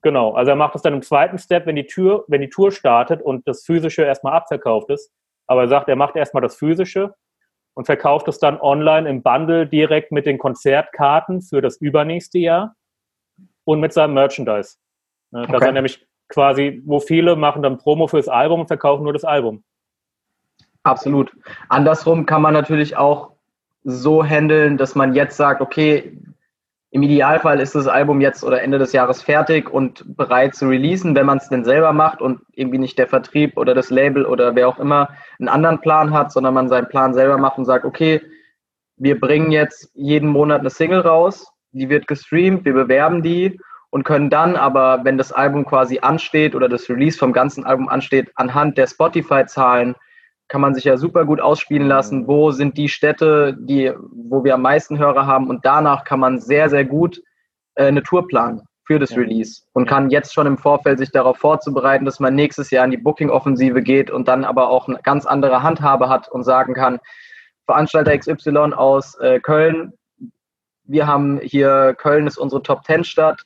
Genau, also er macht es dann im zweiten Step, wenn die Tür, wenn die Tour startet und das Physische erstmal abverkauft ist. Aber er sagt, er macht erstmal das Physische und verkauft es dann online im Bundle direkt mit den Konzertkarten für das übernächste Jahr und mit seinem Merchandise. Ne, okay. Dass er nämlich quasi, wo viele machen dann Promo fürs Album und verkaufen nur das Album. Absolut. Andersrum kann man natürlich auch so handeln, dass man jetzt sagt, okay, Im Idealfall ist das Album jetzt oder Ende des Jahres fertig und bereit zu releasen, wenn man es denn selber macht und irgendwie nicht der Vertrieb oder das Label oder wer auch immer einen anderen Plan hat, sondern man seinen Plan selber macht und sagt, okay, wir bringen jetzt jeden Monat eine Single raus, die wird gestreamt, wir bewerben die und können dann aber, wenn das Album quasi ansteht oder das Release vom ganzen Album ansteht, anhand der Spotify-Zahlen kann man sich ja super gut ausspielen lassen, wo sind die Städte, die, wo wir am meisten Hörer haben und danach kann man sehr, sehr gut äh, eine Tour planen für das ja. Release und ja. kann jetzt schon im Vorfeld sich darauf vorzubereiten, dass man nächstes Jahr in die Booking-Offensive geht und dann aber auch eine ganz andere Handhabe hat und sagen kann, Veranstalter XY aus äh, Köln, wir haben hier, Köln ist unsere Top-10-Stadt,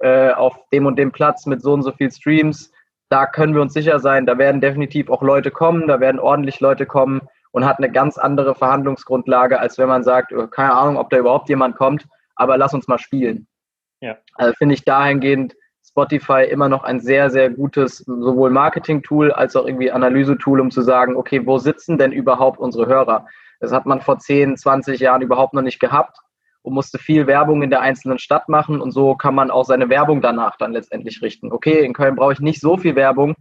äh, auf dem und dem Platz mit so und so viel Streams, da können wir uns sicher sein, da werden definitiv auch Leute kommen, da werden ordentlich Leute kommen und hat eine ganz andere Verhandlungsgrundlage, als wenn man sagt, oh, keine Ahnung, ob da überhaupt jemand kommt, aber lass uns mal spielen. Ja. Also finde ich dahingehend Spotify immer noch ein sehr, sehr gutes sowohl Marketing-Tool als auch irgendwie Analyse-Tool, um zu sagen, okay, wo sitzen denn überhaupt unsere Hörer? Das hat man vor 10, 20 Jahren überhaupt noch nicht gehabt und musste viel Werbung in der einzelnen Stadt machen und so kann man auch seine Werbung danach dann letztendlich richten. Okay, in Köln brauche ich nicht so viel Werbung,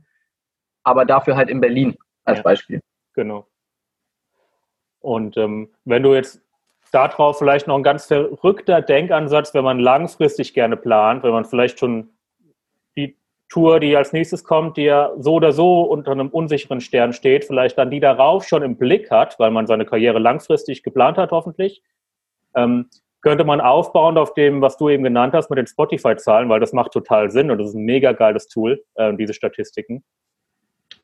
aber dafür halt in Berlin als ja, Beispiel. Genau. Und ähm, wenn du jetzt darauf vielleicht noch ein ganz verrückter Denkansatz, wenn man langfristig gerne plant, wenn man vielleicht schon die Tour, die als nächstes kommt, die ja so oder so unter einem unsicheren Stern steht, vielleicht dann die darauf schon im Blick hat, weil man seine Karriere langfristig geplant hat, hoffentlich. Ähm, könnte man aufbauen auf dem, was du eben genannt hast mit den Spotify-Zahlen, weil das macht total Sinn und das ist ein mega geiles Tool, äh, diese Statistiken.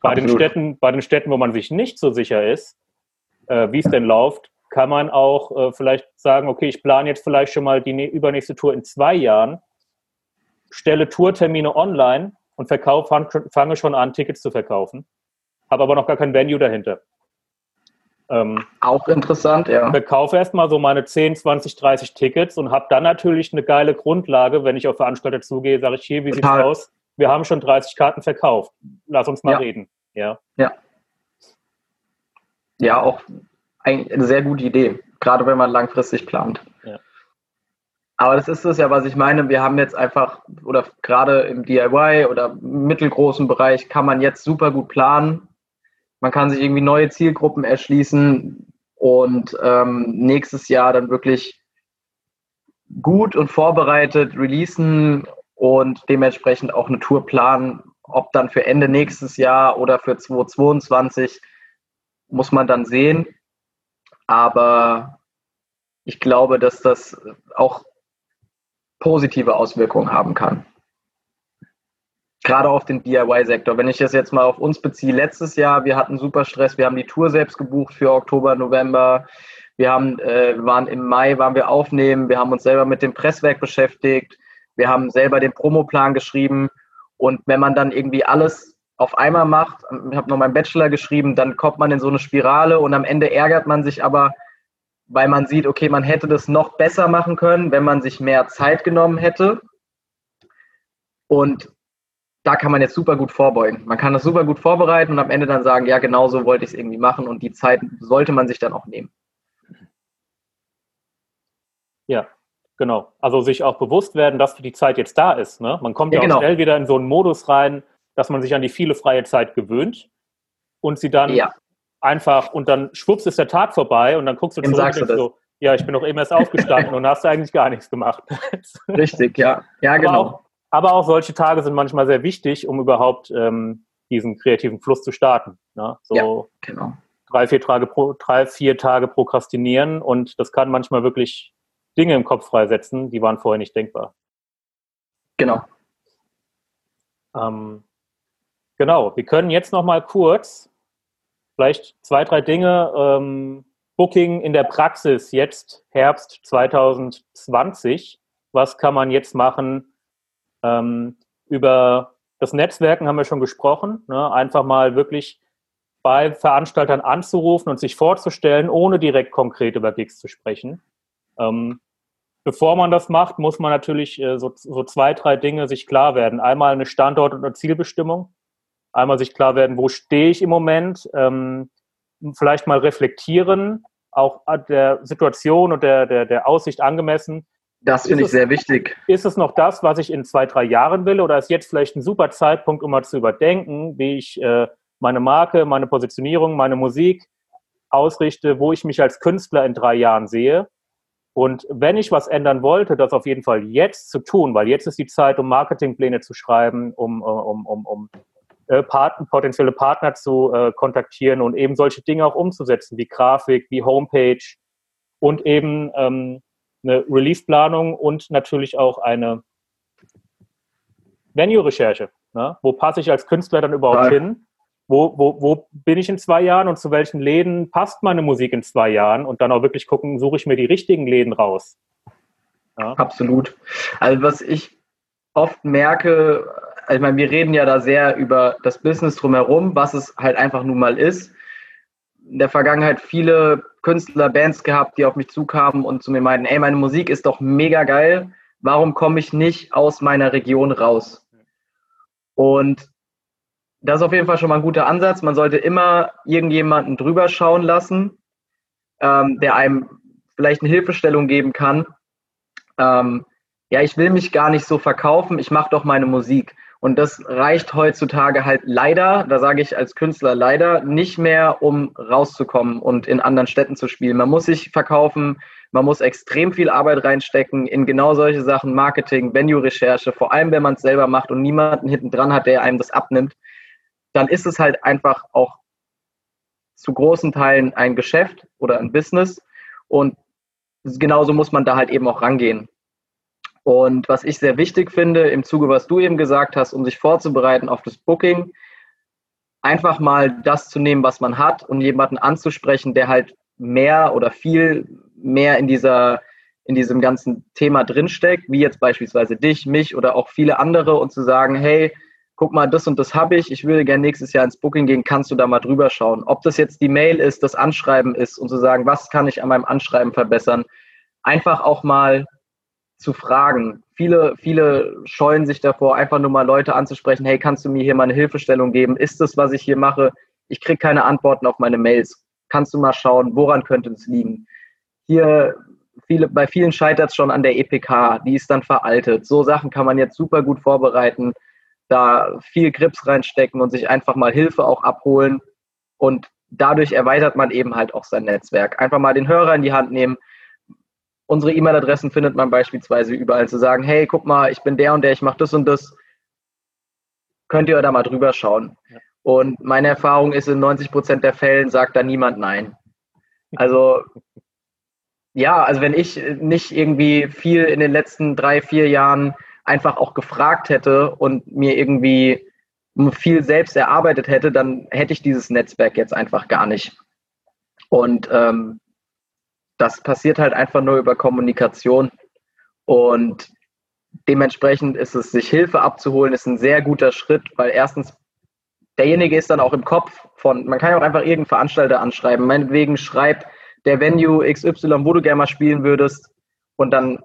Bei den, Städten, bei den Städten, wo man sich nicht so sicher ist, äh, wie es denn läuft, kann man auch äh, vielleicht sagen, okay, ich plane jetzt vielleicht schon mal die übernächste Tour in zwei Jahren, stelle Tourtermine online und verkauf, fange schon an, Tickets zu verkaufen, habe aber noch gar kein Venue dahinter. Ähm, auch interessant, ja. Verkaufe erstmal so meine 10, 20, 30 Tickets und habe dann natürlich eine geile Grundlage, wenn ich auf Veranstalter zugehe, sage ich, hier, wie sieht es aus? Wir haben schon 30 Karten verkauft. Lass uns mal ja. reden. Ja. ja. Ja, auch eine sehr gute Idee, gerade wenn man langfristig plant. Ja. Aber das ist es ja, was ich meine. Wir haben jetzt einfach, oder gerade im DIY oder mittelgroßen Bereich kann man jetzt super gut planen man kann sich irgendwie neue Zielgruppen erschließen und ähm, nächstes Jahr dann wirklich gut und vorbereitet releasen und dementsprechend auch eine Tour planen. Ob dann für Ende nächstes Jahr oder für 2022 muss man dann sehen. Aber ich glaube, dass das auch positive Auswirkungen haben kann gerade auf den DIY-Sektor. Wenn ich das jetzt mal auf uns beziehe, letztes Jahr, wir hatten super Stress, wir haben die Tour selbst gebucht für Oktober, November. Wir haben, äh, waren im Mai, waren wir aufnehmen, wir haben uns selber mit dem Presswerk beschäftigt, wir haben selber den Promoplan geschrieben und wenn man dann irgendwie alles auf einmal macht, ich habe noch meinen Bachelor geschrieben, dann kommt man in so eine Spirale und am Ende ärgert man sich aber, weil man sieht, okay, man hätte das noch besser machen können, wenn man sich mehr Zeit genommen hätte. Und da kann man jetzt super gut vorbeugen. Man kann das super gut vorbereiten und am Ende dann sagen, ja, genau so wollte ich es irgendwie machen und die Zeit sollte man sich dann auch nehmen. Ja, genau. Also sich auch bewusst werden, dass die Zeit jetzt da ist. Ne? Man kommt ja, ja genau. auch schnell wieder in so einen Modus rein, dass man sich an die viele freie Zeit gewöhnt und sie dann ja. einfach und dann schwupps ist der Tag vorbei und dann guckst du zurück und denkst so, ja, ich bin doch eben erst aufgestanden und hast eigentlich gar nichts gemacht. Richtig, ja. Ja, genau. Aber auch solche Tage sind manchmal sehr wichtig, um überhaupt ähm, diesen kreativen Fluss zu starten. Ne? So ja, genau. drei, vier Tage pro, drei, vier Tage prokrastinieren und das kann manchmal wirklich Dinge im Kopf freisetzen, die waren vorher nicht denkbar. Genau. Ähm, genau, wir können jetzt noch mal kurz vielleicht zwei, drei Dinge ähm, Booking in der Praxis jetzt Herbst 2020. Was kann man jetzt machen, ähm, über das Netzwerken haben wir schon gesprochen. Ne? Einfach mal wirklich bei Veranstaltern anzurufen und sich vorzustellen, ohne direkt konkret über Gigs zu sprechen. Ähm, bevor man das macht, muss man natürlich äh, so, so, zwei, drei Dinge sich klar werden. Einmal eine Standort- und eine Zielbestimmung. Einmal sich klar werden, wo stehe ich im Moment. Ähm, vielleicht mal reflektieren, auch der Situation und der, der, der Aussicht angemessen Das finde ich sehr wichtig. Ist es noch das, was ich in zwei, drei Jahren will, oder ist jetzt vielleicht ein super Zeitpunkt, um mal zu überdenken, wie ich äh, meine Marke, meine Positionierung, meine Musik ausrichte, wo ich mich als Künstler in drei Jahren sehe? Und wenn ich was ändern wollte, das auf jeden Fall jetzt zu tun, weil jetzt ist die Zeit, um Marketingpläne zu schreiben, um, äh, um, um, um äh, Partner, potenzielle Partner zu äh, kontaktieren und eben solche Dinge auch umzusetzen, wie Grafik, wie Homepage und eben ähm, eine Release-Planung und natürlich auch eine Venue-Recherche. Ne? Wo passe ich als Künstler dann überhaupt ja. hin? Wo, wo, wo bin ich in zwei Jahren und zu welchen Läden passt meine Musik in zwei Jahren? Und dann auch wirklich gucken, suche ich mir die richtigen Läden raus. Ja? Absolut. Also was ich oft merke, also ich meine, wir reden ja da sehr über das Business drumherum, was es halt einfach nun mal ist. In der Vergangenheit viele Künstler, Bands gehabt, die auf mich zukamen und zu mir meinten, ey, meine Musik ist doch mega geil, warum komme ich nicht aus meiner Region raus? Und das ist auf jeden Fall schon mal ein guter Ansatz. Man sollte immer irgendjemanden drüber schauen lassen, ähm, der einem vielleicht eine Hilfestellung geben kann. Ähm, ja, ich will mich gar nicht so verkaufen, ich mache doch meine Musik. Und das reicht heutzutage halt leider, da sage ich als Künstler leider, nicht mehr, um rauszukommen und in anderen Städten zu spielen. Man muss sich verkaufen, man muss extrem viel Arbeit reinstecken in genau solche Sachen, Marketing, Venue-Recherche, vor allem wenn man es selber macht und niemanden hinten dran hat, der einem das abnimmt, dann ist es halt einfach auch zu großen Teilen ein Geschäft oder ein Business. Und genauso muss man da halt eben auch rangehen. Und was ich sehr wichtig finde, im Zuge, was du eben gesagt hast, um sich vorzubereiten auf das Booking, einfach mal das zu nehmen, was man hat und jemanden anzusprechen, der halt mehr oder viel mehr in dieser in diesem ganzen Thema drinsteckt, wie jetzt beispielsweise dich, mich oder auch viele andere und zu sagen, hey, guck mal, das und das habe ich, ich würde gerne nächstes Jahr ins Booking gehen, kannst du da mal drüber schauen. Ob das jetzt die Mail ist, das Anschreiben ist und zu sagen, was kann ich an meinem Anschreiben verbessern. Einfach auch mal zu fragen. Viele, viele scheuen sich davor, einfach nur mal Leute anzusprechen, hey, kannst du mir hier mal eine Hilfestellung geben? Ist das, was ich hier mache? Ich kriege keine Antworten auf meine Mails. Kannst du mal schauen, woran könnte es liegen? Hier, viele, bei vielen scheitert es schon an der EPK, die ist dann veraltet. So Sachen kann man jetzt super gut vorbereiten, da viel Grips reinstecken und sich einfach mal Hilfe auch abholen. Und dadurch erweitert man eben halt auch sein Netzwerk. Einfach mal den Hörer in die Hand nehmen, Unsere E-Mail-Adressen findet man beispielsweise überall zu sagen, hey, guck mal, ich bin der und der, ich mache das und das. Könnt ihr da mal drüber schauen. Und meine Erfahrung ist, in 90 Prozent der Fällen sagt da niemand Nein. Also, ja, also wenn ich nicht irgendwie viel in den letzten drei, vier Jahren einfach auch gefragt hätte und mir irgendwie viel selbst erarbeitet hätte, dann hätte ich dieses Netzwerk jetzt einfach gar nicht. Und ähm, das passiert halt einfach nur über Kommunikation. Und dementsprechend ist es, sich Hilfe abzuholen, ist ein sehr guter Schritt, weil erstens derjenige ist dann auch im Kopf von, man kann ja auch einfach irgendeinen Veranstalter anschreiben. Meinetwegen schreib der Venue XY, wo du gerne mal spielen würdest und dann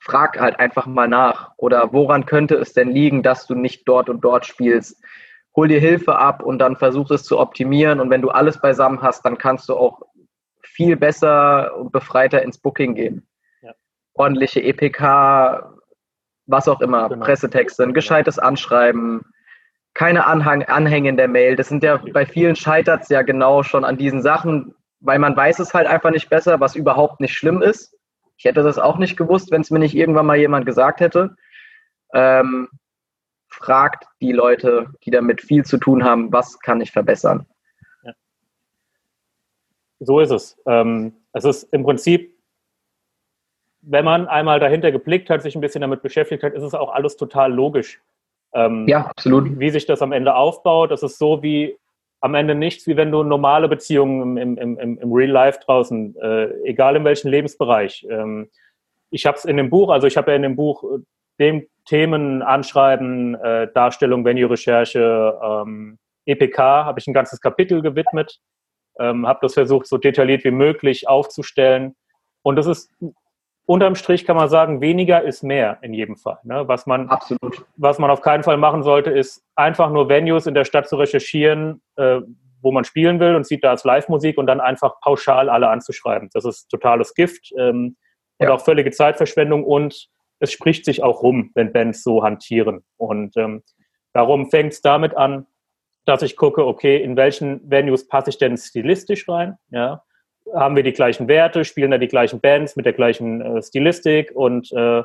frag halt einfach mal nach. Oder woran könnte es denn liegen, dass du nicht dort und dort spielst? Hol dir Hilfe ab und dann versuch es zu optimieren. Und wenn du alles beisammen hast, dann kannst du auch viel besser und befreiter ins Booking gehen. Ja. Ordentliche EPK, was auch immer, genau. Pressetexte, ein gescheites Anschreiben, keine Anhang, Anhänge in der Mail. Das sind ja bei vielen scheitert es ja genau schon an diesen Sachen, weil man weiß es halt einfach nicht besser, was überhaupt nicht schlimm ist. Ich hätte das auch nicht gewusst, wenn es mir nicht irgendwann mal jemand gesagt hätte. Ähm, fragt die Leute, die damit viel zu tun haben, was kann ich verbessern so ist es. Ähm, es ist im Prinzip, wenn man einmal dahinter geblickt hat, sich ein bisschen damit beschäftigt hat, ist es auch alles total logisch. Ähm, ja, absolut. Wie sich das am Ende aufbaut, das ist so wie am Ende nichts, wie wenn du normale Beziehungen im, im, im, im Real Life draußen, äh, egal in welchem Lebensbereich. Ähm, ich habe es in dem Buch, also ich habe ja in dem Buch äh, dem Themen Anschreiben, äh, Darstellung, Venue-Recherche, ähm, EPK, habe ich ein ganzes Kapitel gewidmet ähm, habe das versucht, so detailliert wie möglich aufzustellen. Und das ist unterm Strich kann man sagen, weniger ist mehr in jedem Fall. Ne? Was, man, Absolut. was man auf keinen Fall machen sollte, ist einfach nur Venues in der Stadt zu recherchieren, äh, wo man spielen will und sieht da als Live-Musik und dann einfach pauschal alle anzuschreiben. Das ist totales Gift. Ähm, und ja. auch völlige Zeitverschwendung und es spricht sich auch rum, wenn Bands so hantieren. Und ähm, darum fängt es damit an, dass ich gucke, okay, in welchen Venues passe ich denn stilistisch rein? Ja? Haben wir die gleichen Werte, spielen da die gleichen Bands mit der gleichen äh, Stilistik und äh,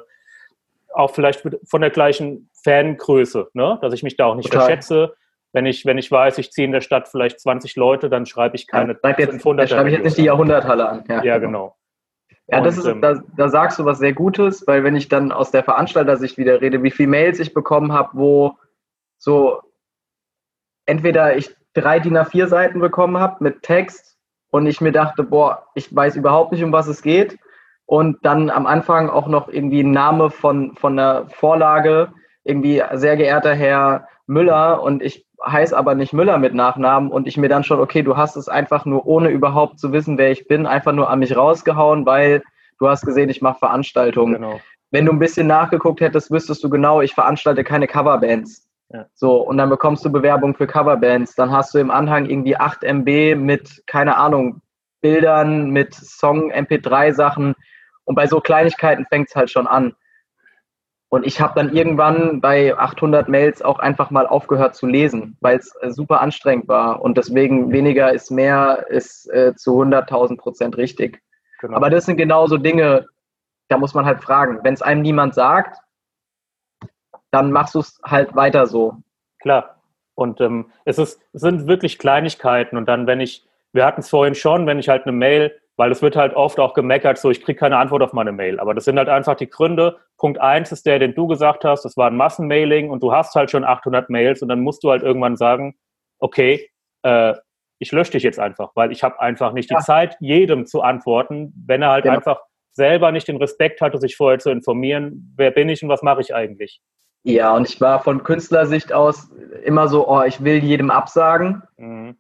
auch vielleicht von der gleichen Fangröße, ne? dass ich mich da auch nicht Total. verschätze. Wenn ich, wenn ich weiß, ich ziehe in der Stadt vielleicht 20 Leute, dann schreibe ich keine ja, jetzt, 500 schreibe ich jetzt nicht die Jahrhunderthalle an. Ja, ja genau. Ja, das und, ist, ähm, da, da, sagst du was sehr Gutes, weil wenn ich dann aus der Veranstalter-Sicht wieder rede, wie viele Mails ich bekommen habe, wo so entweder ich drei DIN A4 Seiten bekommen habe mit Text und ich mir dachte, boah, ich weiß überhaupt nicht, um was es geht. Und dann am Anfang auch noch irgendwie ein Name von, von der Vorlage, irgendwie sehr geehrter Herr Müller und ich heiße aber nicht Müller mit Nachnamen und ich mir dann schon, okay, du hast es einfach nur ohne überhaupt zu wissen, wer ich bin, einfach nur an mich rausgehauen, weil du hast gesehen, ich mache Veranstaltungen. Genau. Wenn du ein bisschen nachgeguckt hättest, wüsstest du genau, ich veranstalte keine Coverbands. Ja. So, und dann bekommst du Bewerbung für Coverbands. Dann hast du im Anhang irgendwie 8 MB mit, keine Ahnung, Bildern, mit Song, MP3-Sachen. Und bei so Kleinigkeiten fängt es halt schon an. Und ich habe dann irgendwann bei 800 Mails auch einfach mal aufgehört zu lesen, weil es äh, super anstrengend war. Und deswegen weniger ist mehr, ist äh, zu 100.000 Prozent richtig. Genau. Aber das sind genauso Dinge, da muss man halt fragen. Wenn es einem niemand sagt, dann machst du es halt weiter so. Klar. Und ähm, es, ist, es sind wirklich Kleinigkeiten. Und dann, wenn ich, wir hatten es vorhin schon, wenn ich halt eine Mail weil es wird halt oft auch gemeckert, so ich kriege keine Antwort auf meine Mail. Aber das sind halt einfach die Gründe. Punkt eins ist der, den du gesagt hast, das war ein Massenmailing und du hast halt schon 800 Mails und dann musst du halt irgendwann sagen, okay, äh, ich lösche dich jetzt einfach, weil ich habe einfach nicht ja. die Zeit, jedem zu antworten, wenn er halt genau. einfach selber nicht den Respekt hatte, sich vorher zu informieren, wer bin ich und was mache ich eigentlich. Ja, und ich war von Künstlersicht aus immer so, oh, ich will jedem absagen. Mhm.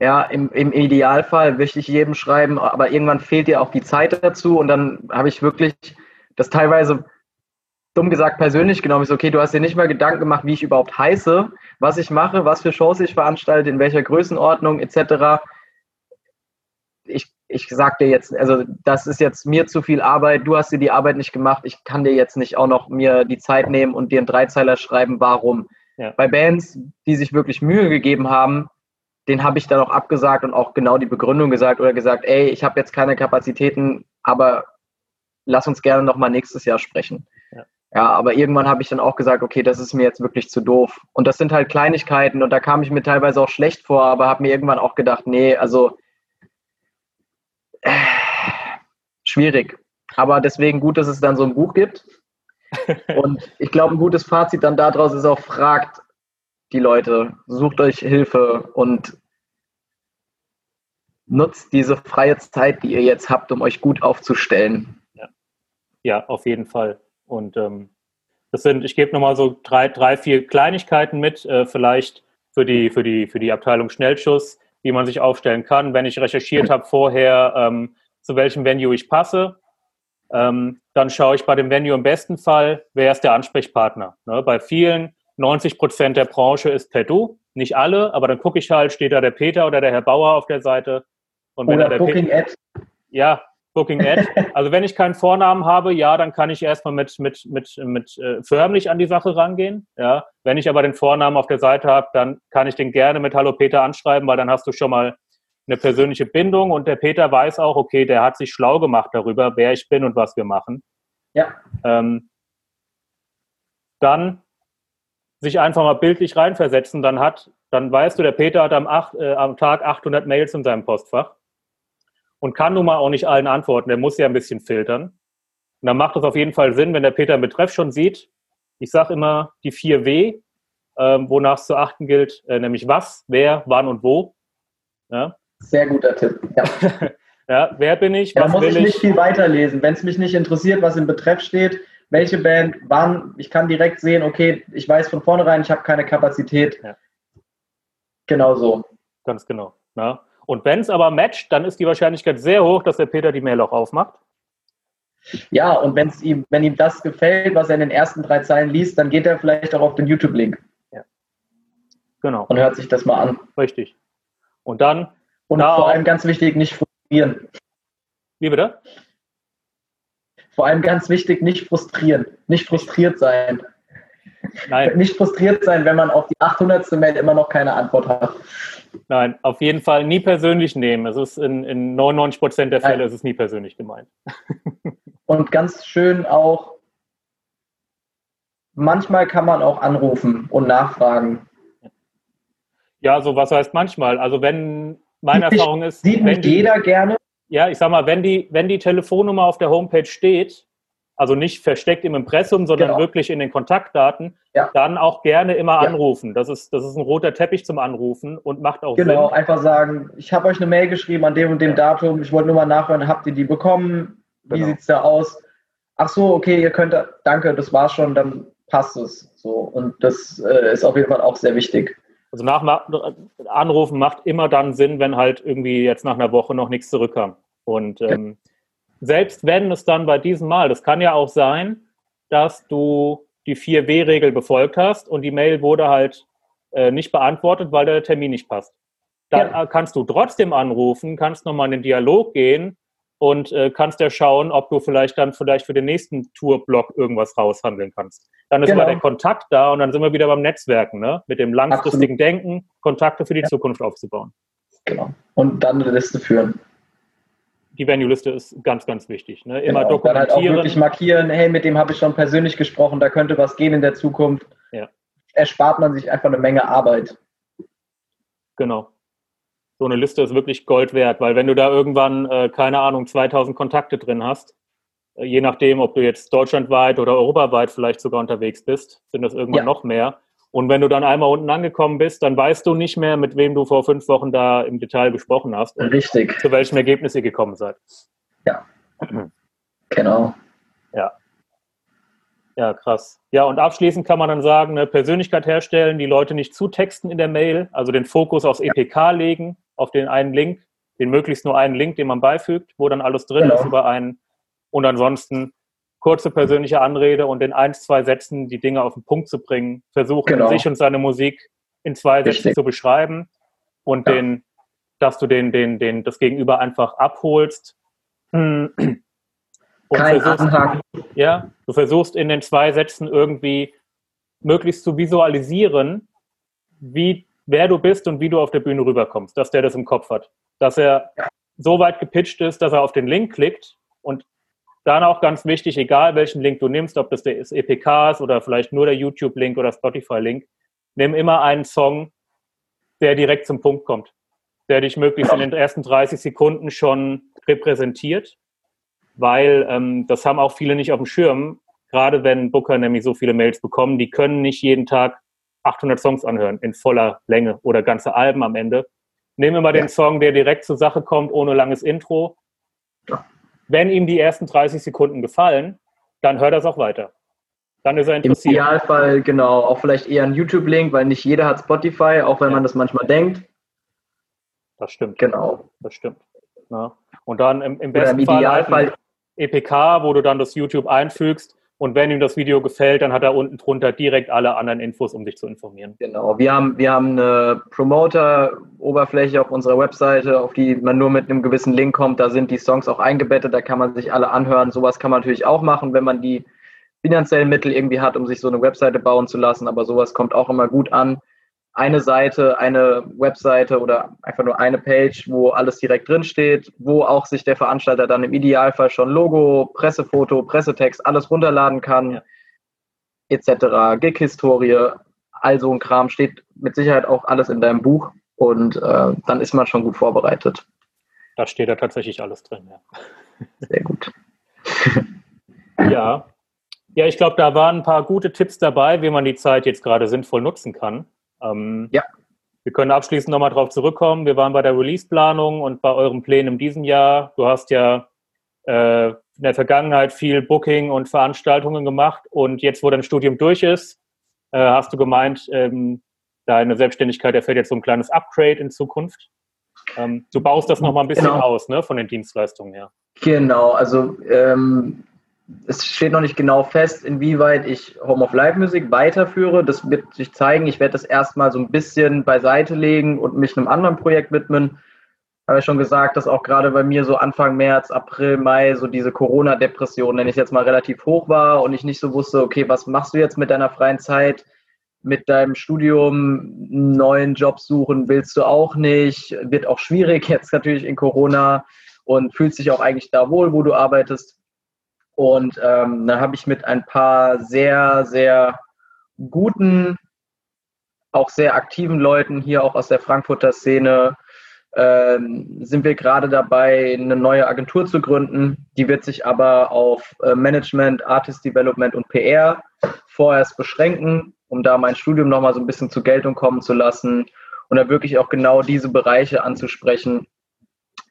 Ja, im, im Idealfall möchte ich jedem schreiben, aber irgendwann fehlt dir auch die Zeit dazu und dann habe ich wirklich das teilweise dumm gesagt persönlich genommen. Ich so, okay, du hast dir nicht mal Gedanken gemacht, wie ich überhaupt heiße, was ich mache, was für Shows ich veranstalte, in welcher Größenordnung etc. Ich, ich sag dir jetzt, also das ist jetzt mir zu viel Arbeit, du hast dir die Arbeit nicht gemacht, ich kann dir jetzt nicht auch noch mir die Zeit nehmen und dir einen Dreizeiler schreiben, warum. Ja. Bei Bands, die sich wirklich Mühe gegeben haben, den habe ich dann auch abgesagt und auch genau die Begründung gesagt oder gesagt, ey, ich habe jetzt keine Kapazitäten, aber lass uns gerne nochmal nächstes Jahr sprechen. Ja. ja, aber irgendwann habe ich dann auch gesagt, okay, das ist mir jetzt wirklich zu doof. Und das sind halt Kleinigkeiten und da kam ich mir teilweise auch schlecht vor, aber habe mir irgendwann auch gedacht, nee, also äh, schwierig. Aber deswegen gut, dass es dann so ein Buch gibt. Und ich glaube, ein gutes Fazit dann daraus ist auch, fragt, die Leute, sucht euch Hilfe und nutzt diese freie Zeit, die ihr jetzt habt, um euch gut aufzustellen. Ja, ja auf jeden Fall. Und ähm, das sind, ich gebe nochmal so drei, drei, vier Kleinigkeiten mit, äh, vielleicht für die, für, die, für die Abteilung Schnellschuss, wie man sich aufstellen kann. Wenn ich recherchiert habe vorher, ähm, zu welchem Venue ich passe, ähm, dann schaue ich bei dem Venue im besten Fall, wer ist der Ansprechpartner. Ne? Bei vielen 90 Prozent der Branche ist per Du. Nicht alle, aber dann gucke ich halt, steht da der Peter oder der Herr Bauer auf der Seite. Und wenn oder der Booking Peter. Ja, Booking Ad. Also wenn ich keinen Vornamen habe, ja, dann kann ich erstmal mit, mit, mit, mit äh, förmlich an die Sache rangehen. Ja. Wenn ich aber den Vornamen auf der Seite habe, dann kann ich den gerne mit Hallo Peter anschreiben, weil dann hast du schon mal eine persönliche Bindung und der Peter weiß auch, okay, der hat sich schlau gemacht darüber, wer ich bin und was wir machen. Ja. Ähm, dann sich einfach mal bildlich reinversetzen, dann hat, dann weißt du, der Peter hat am, acht, äh, am Tag 800 Mails in seinem Postfach und kann nun mal auch nicht allen antworten. Der muss ja ein bisschen filtern. Und dann macht es auf jeden Fall Sinn, wenn der Peter einen Betreff schon sieht. Ich sage immer die vier W, äh, wonach es zu achten gilt, äh, nämlich was, wer, wann und wo. Ja? Sehr guter Tipp. Ja. ja wer bin ich? Ja, da muss ich nicht viel weiterlesen. Wenn es mich nicht interessiert, was im Betreff steht, welche Band, wann. Ich kann direkt sehen, okay, ich weiß von vornherein, ich habe keine Kapazität. Ja. Genau so. Ganz genau. Ja. Und wenn es aber matcht, dann ist die Wahrscheinlichkeit sehr hoch, dass der Peter die Mail auch aufmacht. Ja, und wenn's ihm, wenn ihm das gefällt, was er in den ersten drei Zeilen liest, dann geht er vielleicht auch auf den YouTube-Link. Ja. Genau. Und hört sich das mal an. Richtig. Und dann. Und vor allem ganz wichtig, nicht frustrieren. Wie bitte? Vor allem ganz wichtig, nicht frustrieren, nicht frustriert sein. Nein. Nicht frustriert sein, wenn man auf die 800. Mail immer noch keine Antwort hat. Nein, auf jeden Fall nie persönlich nehmen. Es ist in, in 99 Prozent der Fälle Nein. ist es nie persönlich gemeint. Und ganz schön auch, manchmal kann man auch anrufen und nachfragen. Ja, so was heißt manchmal? Also wenn meine Erfahrung ist, sieht nicht jeder gerne. Ja, ich sag mal, wenn die, wenn die Telefonnummer auf der Homepage steht, also nicht versteckt im Impressum, sondern genau. wirklich in den Kontaktdaten, ja. dann auch gerne immer ja. anrufen. Das ist, das ist ein roter Teppich zum Anrufen und macht auch genau, Sinn. Genau, einfach sagen, ich habe euch eine Mail geschrieben an dem und dem ja. Datum, ich wollte nur mal nachhören, habt ihr die bekommen? Wie genau. sieht es da aus? Ach so, okay, ihr könnt, danke, das war's schon, dann passt es. So. Und das äh, ist auf jeden Fall auch sehr wichtig. Also nach Anrufen macht immer dann Sinn, wenn halt irgendwie jetzt nach einer Woche noch nichts zurückkam. Und ähm, selbst wenn es dann bei diesem Mal, das kann ja auch sein, dass du die 4W-Regel befolgt hast und die Mail wurde halt äh, nicht beantwortet, weil der Termin nicht passt. Dann ja. kannst du trotzdem anrufen, kannst nochmal in den Dialog gehen und äh, kannst ja schauen, ob du vielleicht dann vielleicht für den nächsten Tourblock irgendwas raushandeln kannst. Dann ist genau. der Kontakt da und dann sind wir wieder beim Netzwerken, ne? mit dem langfristigen Absolut. Denken, Kontakte für die ja. Zukunft aufzubauen. Genau. Und dann eine Liste führen die Venue-Liste ist ganz, ganz wichtig. Ne? Immer genau, dokumentieren. Dann halt auch wirklich markieren, hey, mit dem habe ich schon persönlich gesprochen, da könnte was gehen in der Zukunft. Ja. Erspart man sich einfach eine Menge Arbeit. Genau. So eine Liste ist wirklich Gold wert, weil wenn du da irgendwann, äh, keine Ahnung, 2000 Kontakte drin hast, äh, je nachdem, ob du jetzt deutschlandweit oder europaweit vielleicht sogar unterwegs bist, sind das irgendwann ja. noch mehr. Und wenn du dann einmal unten angekommen bist, dann weißt du nicht mehr, mit wem du vor fünf Wochen da im Detail gesprochen hast. Und Richtig. Zu welchem Ergebnis ihr gekommen seid. Ja. genau. Ja. Ja, krass. Ja, und abschließend kann man dann sagen, eine Persönlichkeit herstellen, die Leute nicht zutexten in der Mail, also den Fokus aufs EPK legen, auf den einen Link, den möglichst nur einen Link, den man beifügt, wo dann alles drin genau. ist über einen. Und ansonsten kurze persönliche Anrede und in ein, zwei Sätzen die Dinge auf den Punkt zu bringen, versuchen, genau. sich und seine Musik in zwei Sätzen Richtig. zu beschreiben und ja. den, dass du den, den, den, das Gegenüber einfach abholst. Und Kein versuchst, Ja, du versuchst in den zwei Sätzen irgendwie möglichst zu visualisieren, wie, wer du bist und wie du auf der Bühne rüberkommst, dass der das im Kopf hat. Dass er so weit gepitcht ist, dass er auf den Link klickt und dann auch ganz wichtig, egal welchen Link du nimmst, ob das der EPK ist oder vielleicht nur der YouTube-Link oder Spotify-Link, nimm immer einen Song, der direkt zum Punkt kommt, der dich möglichst in den ersten 30 Sekunden schon repräsentiert, weil ähm, das haben auch viele nicht auf dem Schirm, gerade wenn Booker nämlich so viele Mails bekommen, die können nicht jeden Tag 800 Songs anhören in voller Länge oder ganze Alben am Ende. Nimm immer ja. den Song, der direkt zur Sache kommt, ohne langes Intro. Wenn ihm die ersten 30 Sekunden gefallen, dann hört er es auch weiter. Dann ist er interessiert. Im Idealfall, genau, auch vielleicht eher ein YouTube-Link, weil nicht jeder hat Spotify, auch wenn ja. man das manchmal denkt. Das stimmt. Genau. Das stimmt. Ja. Und dann im, im besten im Fall, Idealfall EPK, wo du dann das YouTube einfügst und wenn ihm das Video gefällt, dann hat er unten drunter direkt alle anderen Infos, um dich zu informieren. Genau. Wir haben, wir haben eine Promoter-Oberfläche auf unserer Webseite, auf die man nur mit einem gewissen Link kommt. Da sind die Songs auch eingebettet, da kann man sich alle anhören. Sowas kann man natürlich auch machen, wenn man die finanziellen Mittel irgendwie hat, um sich so eine Webseite bauen zu lassen. Aber sowas kommt auch immer gut an eine Seite, eine Webseite oder einfach nur eine Page, wo alles direkt drin steht, wo auch sich der Veranstalter dann im Idealfall schon Logo, Pressefoto, Pressetext, alles runterladen kann, ja. etc. Gig-Historie, all so ein Kram steht mit Sicherheit auch alles in deinem Buch und äh, dann ist man schon gut vorbereitet. Da steht da tatsächlich alles drin, ja. Sehr gut. ja. Ja, ich glaube, da waren ein paar gute Tipps dabei, wie man die Zeit jetzt gerade sinnvoll nutzen kann. Ähm, ja. Wir können abschließend nochmal darauf zurückkommen. Wir waren bei der Release-Planung und bei euren Plänen in diesem Jahr. Du hast ja äh, in der Vergangenheit viel Booking und Veranstaltungen gemacht und jetzt, wo dein Studium durch ist, äh, hast du gemeint, ähm, deine Selbstständigkeit erfährt jetzt so ein kleines Upgrade in Zukunft. Ähm, du baust das nochmal ein bisschen genau. aus, ne, von den Dienstleistungen her. Genau, also ähm, es steht noch nicht genau fest, inwieweit ich Home of Live Musik weiterführe. Das wird sich zeigen. Ich werde das erstmal so ein bisschen beiseite legen und mich einem anderen Projekt widmen. habe ja schon gesagt, dass auch gerade bei mir so Anfang März, April, Mai so diese Corona-Depression, nenne ich jetzt mal, relativ hoch war und ich nicht so wusste, okay, was machst du jetzt mit deiner freien Zeit? Mit deinem Studium einen neuen Job suchen willst du auch nicht. Wird auch schwierig jetzt natürlich in Corona und fühlst dich auch eigentlich da wohl, wo du arbeitest. Und ähm, dann habe ich mit ein paar sehr, sehr guten, auch sehr aktiven Leuten hier auch aus der Frankfurter Szene ähm, sind wir gerade dabei, eine neue Agentur zu gründen. Die wird sich aber auf äh, Management, Artist Development und PR vorerst beschränken, um da mein Studium nochmal so ein bisschen zur Geltung kommen zu lassen und da wirklich auch genau diese Bereiche anzusprechen.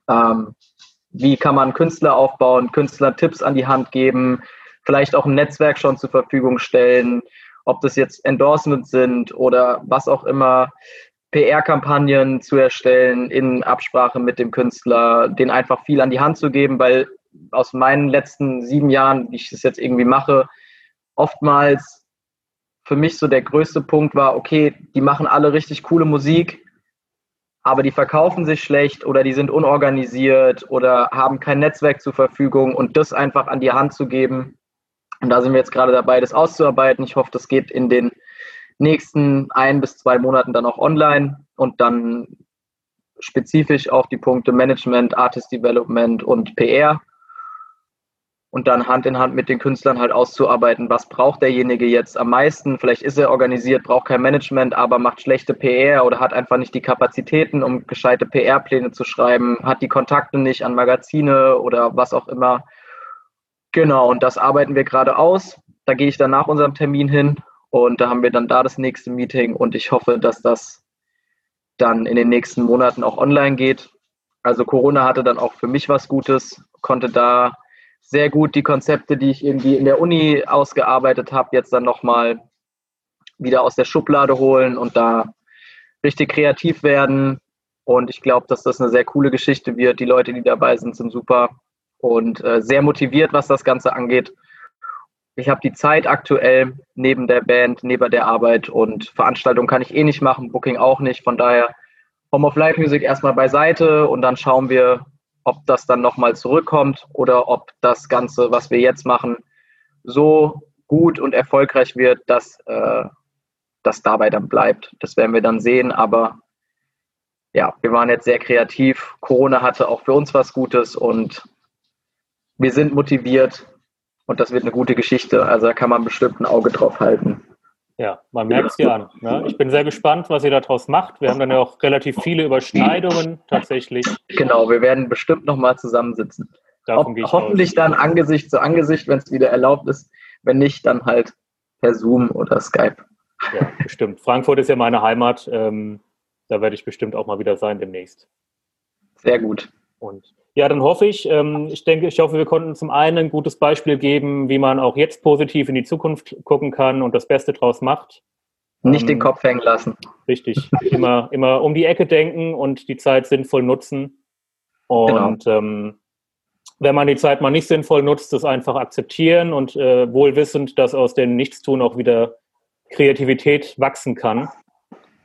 Ähm, wie kann man Künstler aufbauen, Künstler Tipps an die Hand geben, vielleicht auch ein Netzwerk schon zur Verfügung stellen, ob das jetzt Endorsements sind oder was auch immer, PR-Kampagnen zu erstellen in Absprache mit dem Künstler, den einfach viel an die Hand zu geben, weil aus meinen letzten sieben Jahren, wie ich das jetzt irgendwie mache, oftmals für mich so der größte Punkt war, okay, die machen alle richtig coole Musik, aber die verkaufen sich schlecht oder die sind unorganisiert oder haben kein Netzwerk zur Verfügung und das einfach an die Hand zu geben. Und da sind wir jetzt gerade dabei, das auszuarbeiten. Ich hoffe, das geht in den nächsten ein bis zwei Monaten dann auch online und dann spezifisch auf die Punkte Management, Artist Development und PR und dann Hand in Hand mit den Künstlern halt auszuarbeiten, was braucht derjenige jetzt am meisten. Vielleicht ist er organisiert, braucht kein Management, aber macht schlechte PR oder hat einfach nicht die Kapazitäten, um gescheite PR-Pläne zu schreiben, hat die Kontakte nicht an Magazine oder was auch immer. Genau, und das arbeiten wir gerade aus. Da gehe ich dann nach unserem Termin hin und da haben wir dann da das nächste Meeting und ich hoffe, dass das dann in den nächsten Monaten auch online geht. Also Corona hatte dann auch für mich was Gutes, konnte da sehr gut die Konzepte, die ich irgendwie in der Uni ausgearbeitet habe, jetzt dann nochmal wieder aus der Schublade holen und da richtig kreativ werden. Und ich glaube, dass das eine sehr coole Geschichte wird. Die Leute, die dabei sind, sind super und äh, sehr motiviert, was das Ganze angeht. Ich habe die Zeit aktuell neben der Band, neben der Arbeit und Veranstaltung kann ich eh nicht machen, Booking auch nicht. Von daher Home of Live Music erstmal beiseite und dann schauen wir, ob das dann nochmal zurückkommt oder ob das Ganze, was wir jetzt machen, so gut und erfolgreich wird, dass äh, das dabei dann bleibt. Das werden wir dann sehen, aber ja, wir waren jetzt sehr kreativ. Corona hatte auch für uns was Gutes und wir sind motiviert und das wird eine gute Geschichte. Also da kann man bestimmt ein Auge drauf halten. Ja, man merkt es dir an. Ne? Ich bin sehr gespannt, was ihr daraus macht. Wir haben dann ja auch relativ viele Überschneidungen tatsächlich. Genau, wir werden bestimmt nochmal zusammensitzen. Davon Ho hoffentlich aus. dann Angesicht zu Angesicht, wenn es wieder erlaubt ist. Wenn nicht, dann halt per Zoom oder Skype. Ja, bestimmt. Frankfurt ist ja meine Heimat. Ähm, da werde ich bestimmt auch mal wieder sein demnächst. Sehr gut. Und ja, dann hoffe ich, ähm, ich denke, ich hoffe, wir konnten zum einen ein gutes Beispiel geben, wie man auch jetzt positiv in die Zukunft gucken kann und das Beste draus macht. Nicht ähm, den Kopf hängen lassen. Richtig. immer, immer um die Ecke denken und die Zeit sinnvoll nutzen. Und genau. ähm, wenn man die Zeit mal nicht sinnvoll nutzt, das einfach akzeptieren und äh, wohl wissend, dass aus dem Nichtstun auch wieder Kreativität wachsen kann.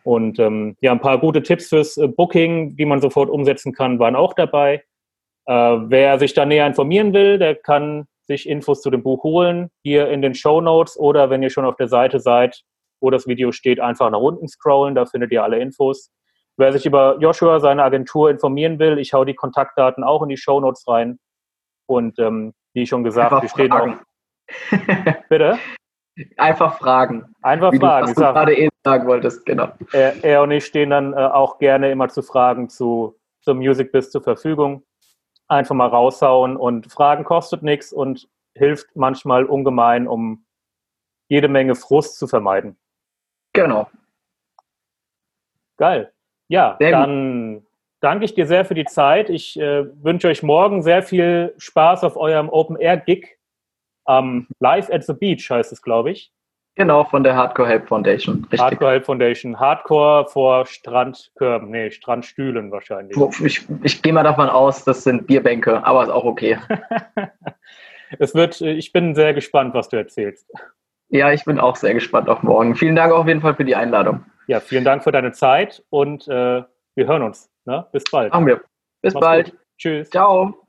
Und ähm, ja, ein paar gute Tipps fürs äh, Booking, die man sofort umsetzen kann, waren auch dabei. Äh, wer sich da näher informieren will, der kann sich Infos zu dem Buch holen, hier in den Show Notes oder wenn ihr schon auf der Seite seid, wo das Video steht, einfach nach unten scrollen, da findet ihr alle Infos. Wer sich über Joshua, seine Agentur, informieren will, ich hau die Kontaktdaten auch in die Show Notes rein. Und ähm, wie schon gesagt, Einfach wir stehen fragen. auch. Bitte? Einfach fragen. Einfach wie fragen. Du, was du gerade eben sagen wolltest, genau. Er, er, und ich stehen dann äh, auch gerne immer zu Fragen zu, zum Music Biz zur Verfügung einfach mal raushauen und Fragen kostet nichts und hilft manchmal ungemein, um jede Menge Frust zu vermeiden. Genau. Geil. Ja, sehr dann gut. danke ich dir sehr für die Zeit. Ich äh, wünsche euch morgen sehr viel Spaß auf eurem Open Air Gig. Ähm, Live at the Beach heißt es, glaube ich. Genau, von der Hardcore Help Foundation. Richtig. Hardcore Help Foundation. Hardcore vor Strandkörben, nee, Strandstühlen wahrscheinlich. Ich, ich gehe mal davon aus, das sind Bierbänke, aber ist auch okay. es wird, ich bin sehr gespannt, was du erzählst. Ja, ich bin auch sehr gespannt auf morgen. Vielen Dank auf jeden Fall für die Einladung. Ja, vielen Dank für deine Zeit und äh, wir hören uns. Ne? Bis bald. Machen wir. Bis Mach's bald. Gut. Tschüss. Ciao.